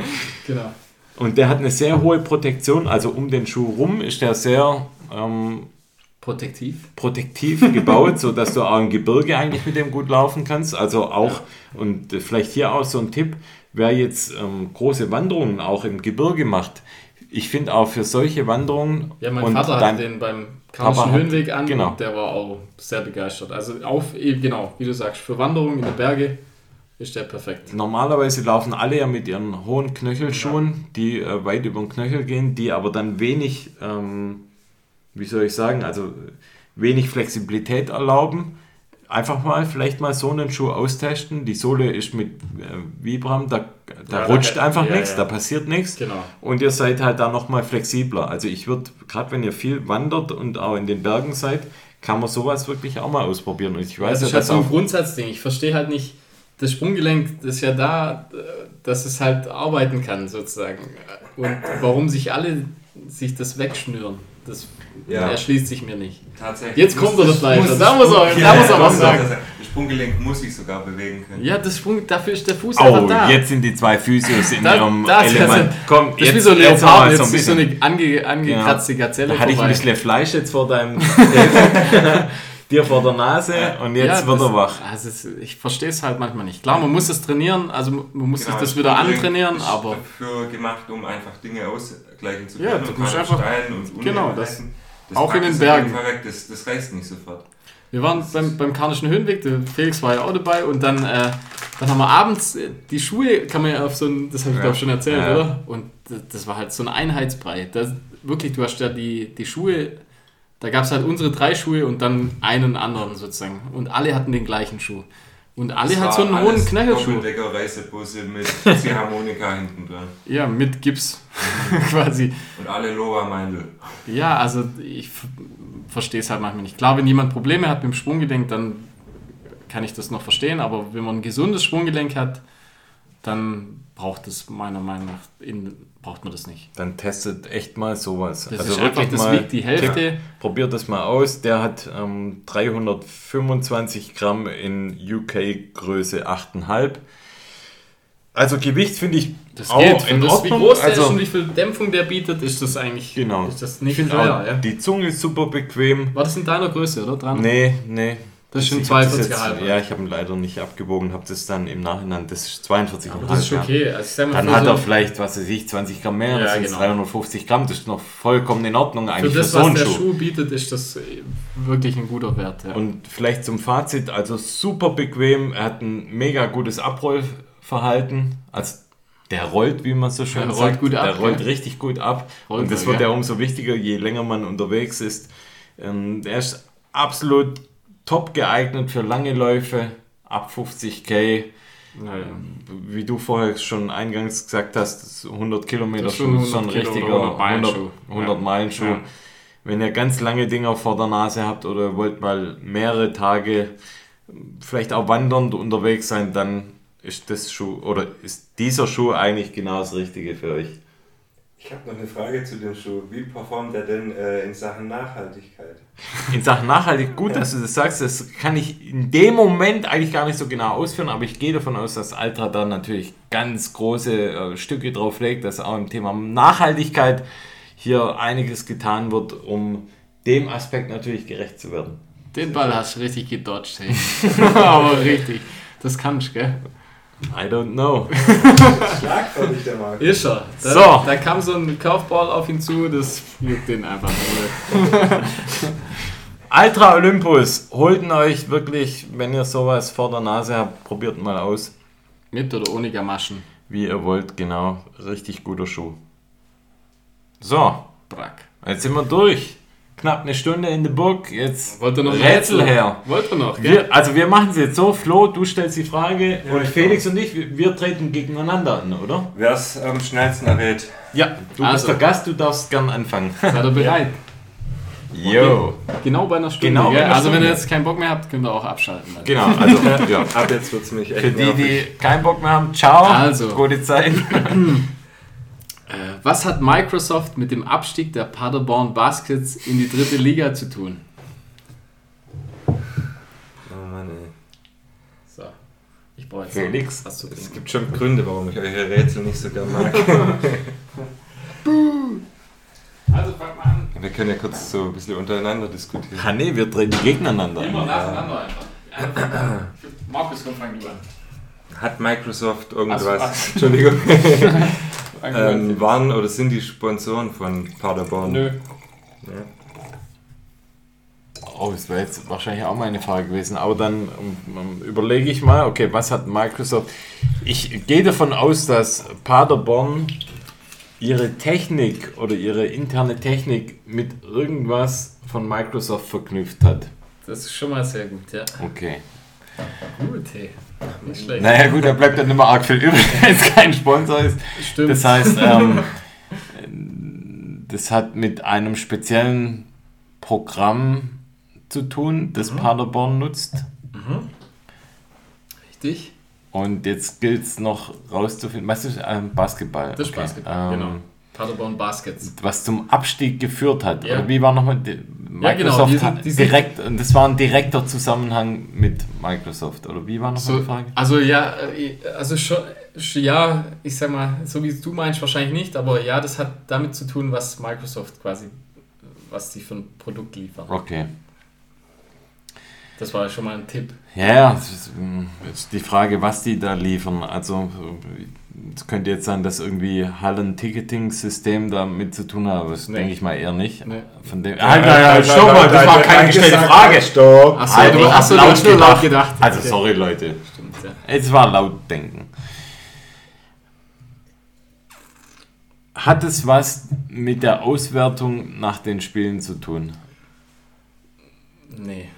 Genau. Und der hat eine sehr hohe Protektion, also um den Schuh rum ist der sehr ähm, Protektiv. protektiv <laughs> gebaut, sodass du auch im Gebirge eigentlich mit dem gut laufen kannst. Also auch, und äh, vielleicht hier auch so ein Tipp, wer jetzt ähm, große Wanderungen auch im Gebirge macht, ich finde auch für solche Wanderungen Ja, mein und Vater hatte den beim hat- Höhenweg an genau. und der war auch sehr begeistert. Also auf, genau, wie du sagst, für Wanderungen in den Berge ist der perfekt. Normalerweise laufen alle ja mit ihren hohen Knöchelschuhen, die äh, weit über den Knöchel gehen, die aber dann wenig, ähm, wie soll ich sagen, also wenig Flexibilität erlauben. Einfach mal, vielleicht mal so einen Schuh austesten. Die Sohle ist mit äh, Vibram, da, da Ja, rutscht da- einfach ja, nichts, da passiert nichts. Genau. Und ihr seid halt da nochmal flexibler. Also ich würde, gerade wenn ihr viel wandert und auch in den Bergen seid, kann man sowas wirklich auch mal ausprobieren. Und ich weiß Das ja, ist halt so ein Grundsatzding. Ich verstehe halt nicht, das Sprunggelenk das ist ja da, dass es halt arbeiten kann sozusagen. Und warum sich alle sich das wegschnüren, das Ja. erschließt sich mir nicht. Tatsächlich. Jetzt kommt er, das Fleisch. muss Da muss er- da muss er was sagen. Das Sprunggelenk muss sich sogar bewegen können. Ja, das Sprung, dafür ist der Fuß einfach Oh, da. jetzt sind die zwei Physios in Da- ihrem da ist Element. das- Komm, das ist wie so ein jetzt Leopard, jetzt so ein ist so eine ange, angekratzte Gazelle Da hatte ich ein bisschen Fleisch jetzt vor deinem <laughs> dir vor der Nase und jetzt Ja, wird er wach. Also ich verstehe es halt manchmal nicht. Klar, man muss es trainieren, also man muss Genau, sich das wieder antrainieren, ist aber dafür gemacht, um einfach Dinge ausgleichen zu können. Ja, du und musst einfach- und genau, das- Das auch in den Bergen. weg, Das, das reißt nicht sofort. wir waren beim, beim Karnischen Höhenweg, der Felix war ja auch dabei und dann, äh, dann haben wir abends die Schuhe, kann man ja auf so ein, das habe ich Ja. glaube schon erzählt, Ja. oder? Und das, das war halt so ein Einheitsbrei. Das, wirklich, du hast ja die, die Schuhe, da gab es halt unsere drei Schuhe und dann einen anderen sozusagen. Und alle hatten den gleichen Schuh. Und alle Das hat war so einen hohen Knöchelschuh. Doppeldecker Reisebusse mit Ziehharmonika hinten dran. <laughs> Ja, mit Gips <laughs> quasi. Und alle Loa-Meindl. Ja, also ich verstehe es halt manchmal nicht. Klar, wenn jemand Probleme hat mit dem Sprunggelenk, dann kann ich das noch verstehen, aber wenn man ein gesundes Sprunggelenk hat, dann braucht es meiner Meinung nach in, braucht man das nicht. Dann testet echt mal sowas. Das ist einfach, das wiegt die Hälfte. Probiert das mal aus. Der hat ähm, 325 Gramm in UK Größe 8,5. Also Gewicht finde ich Das auch geht. In das, wie Ordnung. groß der ist also, und wie viel Dämpfung der bietet, ist das eigentlich Genau. ist das ich nicht teuer. Ja. die Zunge ist super bequem. War das in deiner Größe, oder? Dran? Nee, nee. Das ist schon Ich hab das 42,5. jetzt- Ja, ich habe ihn leider nicht abgewogen, habe das dann im Nachhinein, das ist 42,5. Aber das ist okay. Also Dann für hat so- er vielleicht, was weiß ich, 20 Gramm mehr, Ja, das sind genau. 350 Gramm, das ist noch vollkommen in Ordnung für eigentlich für, das, so was der Schuh. Schuh bietet, ist das äh, wirklich ein guter Wert. Ja. Und vielleicht zum Fazit, also super bequem, er hat ein mega gutes Abrollverhalten, also der rollt, wie man so schön Der sagt, rollt gut ab, der rollt ja. richtig gut ab Rollt und das wird ja. ja umso wichtiger, je länger man unterwegs ist. Ähm, er ist absolut top geeignet für lange Läufe ab 50k. Naja. Wie du vorher schon eingangs gesagt hast, 100 Kilometer Schuh ist schon ein 100 Kilo richtiger oder 100 Meilen 100, Schuh. 100 Ja. Meilen Schuh. Ja. Wenn ihr ganz lange Dinger vor der Nase habt oder wollt mal mehrere Tage vielleicht auch wandernd unterwegs sein, dann ist das Schuh oder ist dieser Schuh eigentlich genau das Richtige für euch. Ich habe noch eine Frage zu dem Schuh. Wie performt er denn äh, in Sachen Nachhaltigkeit? In Sachen nachhaltig, gut, dass du das sagst, das kann ich in dem Moment eigentlich gar nicht so genau ausführen, aber ich gehe davon aus, dass Altra da natürlich ganz große äh, Stücke drauf legt, dass auch im Thema Nachhaltigkeit hier einiges getan wird, um dem Aspekt natürlich gerecht zu werden. Den Ball hast du richtig gedodged, hey. <laughs> <laughs> Aber richtig. Das kannst du, gell? I don't know. <laughs> Schlagfertig, der Marc. Ist er. Da, So. da kam so ein Curveball auf ihn zu, das juckt den einfach nur. Ultra <laughs> Olympus, holt ihn euch wirklich, wenn ihr sowas vor der Nase habt, probiert mal aus, Mit oder ohne Gamaschen. wie ihr wollt, genau. Richtig guter Schuh. So, Brack. jetzt sind wir durch. Knapp eine Stunde in the book. Jetzt Wollt ihr noch ein Rätsel her. Wollt ihr noch, gell? Wir, also wir machen es jetzt so, Flo, du stellst die Frage Ja, und Felix und ich, wir, wir treten gegeneinander an, oder? Wer es am schnellsten errät? Ja, du Also. bist der Gast, du darfst gern anfangen. Seid ihr <laughs> bereit? Yo. Genau bei einer Stunde. Genau einer also wenn Stunde. ihr jetzt keinen Bock mehr habt, könnt ihr auch abschalten. dann. Genau, <laughs> also ja. Ab jetzt wird es mich echt für die, nervig. die keinen Bock mehr haben, ciao, Also. gute Zeit. <clears throat> Äh, was hat Microsoft mit dem Abstieg der Paderborn Baskets in die dritte Liga zu tun? Oh Mann, ey. So. Ich brauche jetzt Felix. was zu Es gibt schon Gründe, warum ich eure Rätsel nicht so gern mag. <laughs> Also fang mal an. Wir können ja kurz so ein bisschen untereinander diskutieren. Ah nee, wir treten gegeneinander Immer an. nacheinander einfach. einfach. <clears throat> Markus, komm, fang du an. Hat Microsoft irgendwas? So, ach. Entschuldigung. <laughs> Ähm, waren oder sind die Sponsoren von Paderborn? Nö. Ja. Oh, das wäre jetzt wahrscheinlich auch meine Frage gewesen. Aber dann um, um, überlege ich mal, okay, was hat Microsoft? Ich gehe davon aus, dass Paderborn ihre Technik oder ihre interne Technik mit irgendwas von Microsoft verknüpft hat. Das ist schon mal sehr gut, ja. Okay. Gut, hey. Nicht schlecht. Naja gut, da bleibt dann immer arg viel übrig, <laughs> wenn es kein Sponsor ist. Stimmt. Das heißt, ähm, <laughs> das hat mit einem speziellen Programm zu tun, das Paderborn nutzt. Richtig. Und jetzt gilt es noch rauszufinden, was ist ähm, Basketball? Das ist Okay. Basketball, Ähm, genau. Paderborn Baskets. Was zum Abstieg geführt hat. Ja. Oder wie war nochmal die, Ja, genau, Microsoft die sind- die direkt, und das war ein direkter Zusammenhang mit Microsoft. Oder wie war nochmal So, die Frage? also ja, äh, also schon, sch- ja, ich sag mal, so wie du meinst, wahrscheinlich nicht, aber ja, das hat damit zu tun, was Microsoft quasi, was sie für ein Produkt liefern. Okay. Das war schon mal ein Tipp. Ja, ja, ist, ähm, jetzt die Frage, was die da liefern. Also, es könnte jetzt sein, dass irgendwie Hallen-Ticketing-System damit zu tun hat, aber das Nee. denke ich mal eher nicht. Nee. Von dem, halt, halt, halt, stopp mal, das war keine gestellte Frage. Stopp! Achso, Alter, du, du laut hast nur laut gedacht. gedacht. Also, Okay. sorry, Leute. Stimmt, ja. Es war laut denken. Hat es was mit der Auswertung nach den Spielen zu tun? Nee.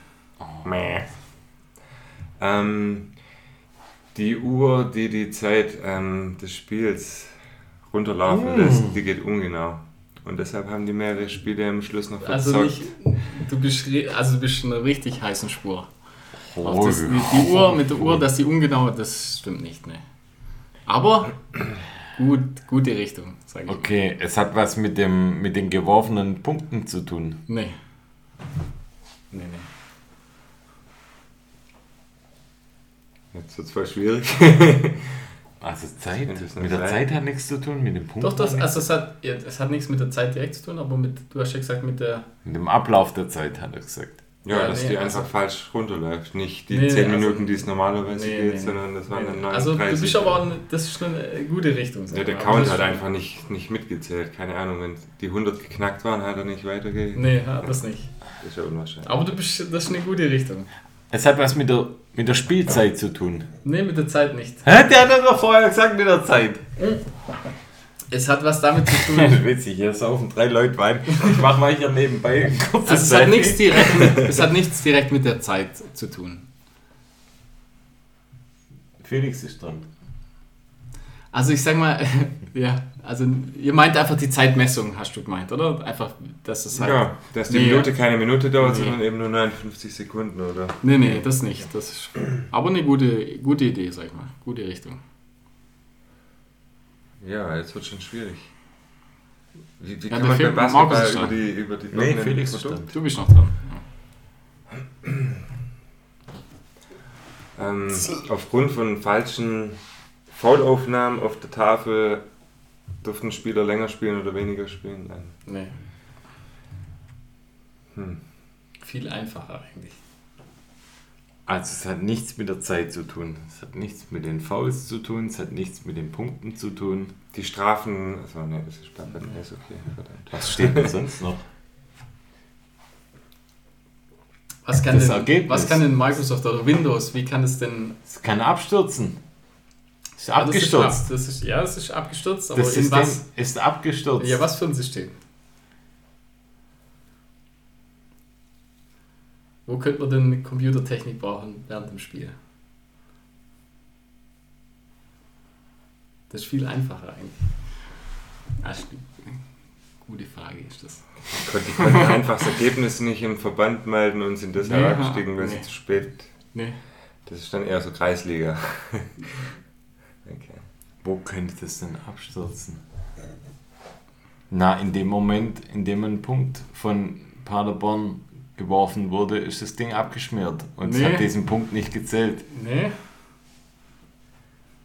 Mäh. Ähm, die Uhr, die die Zeit ähm, des Spiels runterlaufen Mm. lässt, die geht ungenau. Und deshalb haben die mehrere Spiele am Schluss noch verzockt. Also nicht, du bist, also du bist in einer richtig heißen Spur. Auch Oh, das, die, die Uhr mit der Uhr, dass die ungenau, das stimmt nicht, ne. Aber gut, gute Richtung, sage ich. Okay, es hat was mit, dem, mit den geworfenen Punkten zu tun. Nee. Nee, nee. Jetzt wird es voll schwierig. <laughs> Also Zeit? Mit der eine Zeit hat nichts zu tun, mit dem Punkt. Doch, das, hat nichts- also es hat, ja, es hat nichts mit der Zeit direkt zu tun, aber mit, du hast ja gesagt, mit der. mit dem Ablauf der Zeit hat er gesagt. Ja, Ja, dass nee, die also- einfach falsch runterläuft. Nicht die Nee, 10 also- Minuten, die es normalerweise Nee, geht, nee, sondern das waren dann nee. 39. Also du bist aber auch, eine- das ist schon eine gute Richtung. Ja, der. Count Aber hat einfach nicht, nicht mitgezählt. Keine Ahnung, wenn die 100 geknackt waren, hat er nicht weitergegeben. Nee, hat das nicht. Das ist ja unwahrscheinlich. Aber du bist, das ist eine gute Richtung. Es hat was mit der, mit der Spielzeit zu tun. Nee, mit der Zeit nicht. Hä? Der hat doch vorher gesagt mit der Zeit. Es hat was damit zu <laughs> tun. Witzig, hier saufen drei Leute Wein. Ich mach mal hier nebenbei ein kurzes Also es hat, nichts direkt mit, es hat nichts direkt mit der Zeit zu tun. Felix ist dran. Also ich sag mal, ja, also ihr meint einfach die Zeitmessung, hast du gemeint, oder? Einfach, dass es halt. Ja, dass die Nee. Minute keine Minute dauert, Nee. sondern eben nur 59 Sekunden, oder? Nee, nee, das nicht. Das ist aber eine gute, gute Idee, sag ich mal. Gute Richtung. Ja, jetzt wird schon schwierig. Wie, wie Ja, kann der man Film- beim Basketball über die, über die Nee, Felix ist dran. Du bist noch dran. Ja. Ähm, aufgrund von falschen Foulaufnahmen auf der Tafel durften Spieler länger spielen oder weniger spielen. Nein. Nee, Hm. viel einfacher eigentlich. Also es hat nichts mit der Zeit zu tun. Es hat nichts mit den Fouls zu tun. Es hat nichts mit den Punkten zu tun. Die Strafen, also ne, das ist beim ist okay, verdammt. Was steht denn sonst noch? Was kann, Das denn, Ergebnis. was kann denn Microsoft oder Windows, wie kann es denn. Es kann abstürzen. Ist das abgestürzt. Ist ab, das ist, ja, es ist abgestürzt, aber Das in System was? ist abgestürzt. Ja, was für ein System? Wo könnte man denn Computertechnik brauchen während dem Spiel? Das ist viel einfacher eigentlich. Stimmt. Gute Frage ist das. Die konnten einfach das Ergebnis nicht im Verband melden und sind deshalb Nee, abgestiegen, weil nee. sie zu spät. Nee. Das ist dann eher so Kreisliga. Wo könnte das denn abstürzen? Na, in dem Moment, in dem ein Punkt von Paderborn geworfen wurde, ist das Ding abgeschmiert. Und es Nee. hat diesen Punkt nicht gezählt. Nee?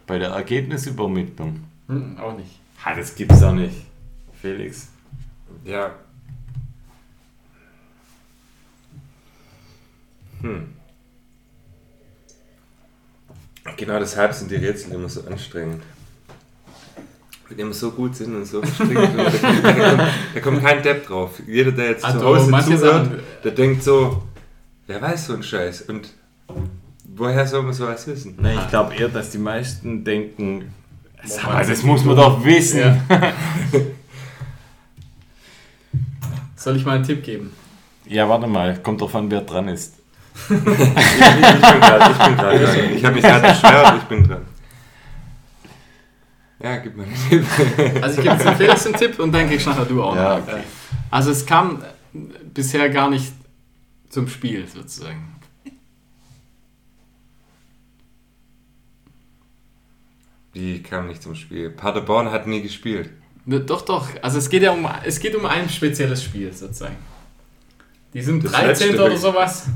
Bei der Ergebnisübermittlung. Hm, auch nicht. Ha, das gibt's doch nicht. Felix. Ja. Hm. Genau deshalb sind die Rätsel immer so anstrengend. Die immer so gut sind und so gestrickt. da, kommt, da, kein Depp drauf. Jeder, der jetzt zu Also, Hause manche zuhört, Sachen- der denkt so, wer weiß so einen Scheiß? Und woher soll man sowas wissen? Nee, ich glaube eher, dass die meisten denken, sag mal, das muss man doch wissen. Ja. <laughs> Soll ich mal einen Tipp geben? Ja, warte mal, kommt drauf an, wer dran ist. Ich, <laughs> ich bin gerade, ich bin <laughs> dran. Ich habe mich gerade beschwert, ich bin dran. Ja, gib mal einen Tipp. <laughs> Also ich gebe jetzt dem Felix einen Tipp und dann kriegst nachher du auch Ja, okay. Also es kam bisher gar nicht zum Spiel sozusagen. Die kam nicht zum Spiel. Paderborn hat nie gespielt. Ne, Doch, doch. Also es geht ja um, es geht um ein spezielles Spiel sozusagen. Die sind Das 13. letzte oder sowas.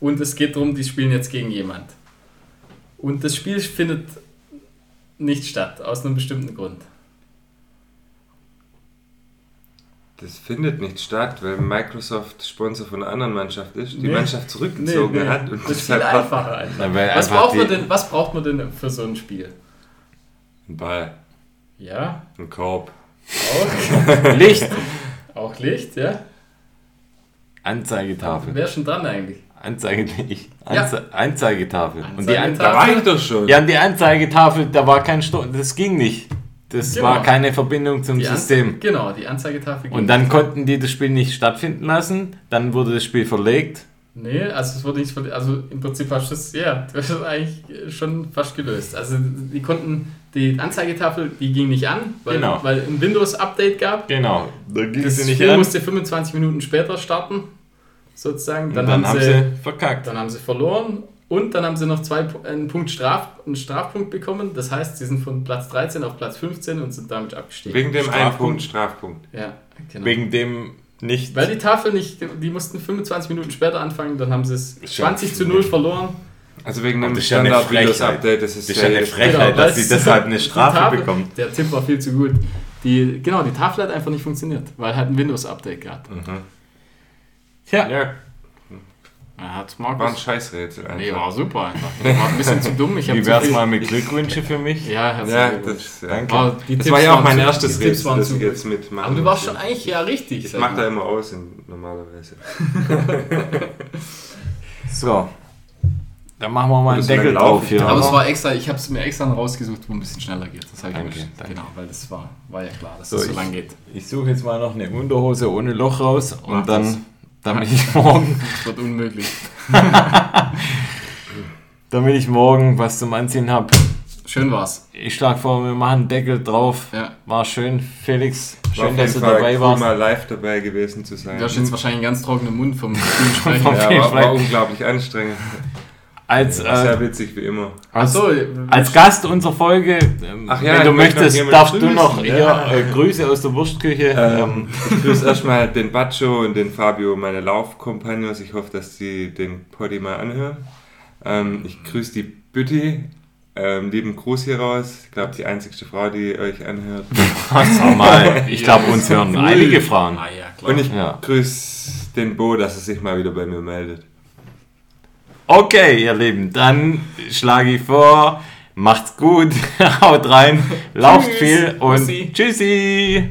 Und es geht darum, die spielen jetzt gegen jemand. Und das Spiel findet nicht statt, aus einem bestimmten Grund. Das findet nicht statt, weil Microsoft Sponsor von einer anderen Mannschaft ist, die Nee. Mannschaft zurückgezogen Nee, nee. hat. Und Das ist viel einfacher einfach. Was einfach braucht, man denn, was braucht man denn für so ein Spiel? ein Ball, Ja, ein Korb. auch, <laughs> Licht. auch Licht, ja. Anzeigetafel. Wer ist schon dran eigentlich? Anzeige, ich, Ja. Anze Anzeigetafel. Und die, An Anzeigetafel. Da war ich doch schon. ja, und die Anzeigetafel, da war kein Sto das ging nicht. Das Genau. war keine Verbindung zum System. Genau, die Anzeigetafel. Und ging. dann konnten die das Spiel nicht stattfinden lassen. Dann wurde das Spiel verlegt. Nee, also es wurde nicht verle- Also im Prinzip hast du das, ja, du hast eigentlich schon fast gelöst. Also die konnten, die Anzeigetafel, die ging nicht an, weil, Genau. weil ein Windows-Update gab. Genau. Da ging Das sie nicht Spiel an. musste 25 Minuten später starten, sozusagen. Und dann, haben sie, verkackt. Dann haben sie verloren und dann haben sie noch zwei, einen, Punkt Straf, einen Strafpunkt bekommen. Das heißt, sie sind von Platz 13 auf Platz 15 und sind damit abgestiegen. Wegen dem einen. Punkt Strafpunkt. ja, genau. Wegen dem nicht. Weil die Tafel nicht, die mussten 25 Minuten später anfangen, dann haben sie es Ist ja 20 zu 0 verloren. Also wegen dem das ist ja eine Standard Windows Frechheit. Update, das ist, Das ist ja eine Frechheit, Genau, dass sie deshalb eine die Strafe Tafel- bekommen. Der Tipp war viel zu gut. Die, genau, die Tafel hat einfach nicht funktioniert, weil halt ein Windows-Update gab. Mhm. Tja, Ja, Er hat war ein. Scheißrätsel einfach. Nee, war super einfach. Ich war ein bisschen zu dumm. Ich hab wie wär's mal mit Glückwünsche für mich? Ja, herzlichen Ja, Glückwunsch. das. Danke. Aber die das Tipps war ja auch mein zu- erstes Rätsel, das ich jetzt mitmache. Aber du warst schon eigentlich ja richtig. Ich mal. da immer aus in, normalerweise. <laughs> So. Dann machen wir mal einen Deckel drauf ich hier. Aber es war extra, ich habe es mir extra rausgesucht, wo ein bisschen schneller geht. Das habe ich Danke. Genau, weil das war, war ja klar, dass So, das so ich- lang geht. Ich suche jetzt mal noch eine Unterhose ohne Loch raus Mach und dann, das. Damit ich morgen, <laughs> Das wird unmöglich. <laughs> damit ich morgen was zum Anziehen habe. Schön war's. Ich schlage vor, wir machen einen Deckel drauf. Ja. War schön, Felix. War Schön, dass du Fall dabei cool, warst. mal live dabei gewesen zu sein. Du hast jetzt wahrscheinlich einen ganz trockenen Mund vom vielen <laughs> Sprechen. Ja, war, war unglaublich anstrengend. Als, War äh, sehr witzig wie immer. als, Achso, als Gast unserer Folge, ähm, Ach ja, wenn du möchtest, darfst du grüßen. noch Ja. hier äh, Grüße aus der Wurstküche. Ähm, Ähm, ich grüße erstmal den Baccio und den Fabio, meine Laufkompagnos. Ich hoffe, dass sie den Poddy mal anhören. Ähm, ich grüße die Bütti. Ähm, lieben Gruß hier raus. Ich glaube, die einzigste Frau, die euch anhört. <laughs> sag mal, ich glaube, uns hören einige Frauen. Ah ja, klar. Und ich Ja. grüße den Bo, dass er sich mal wieder bei mir meldet. Okay, ihr Lieben, dann schlage ich vor, macht's gut, <laughs> haut rein, lauft viel und tschüssi.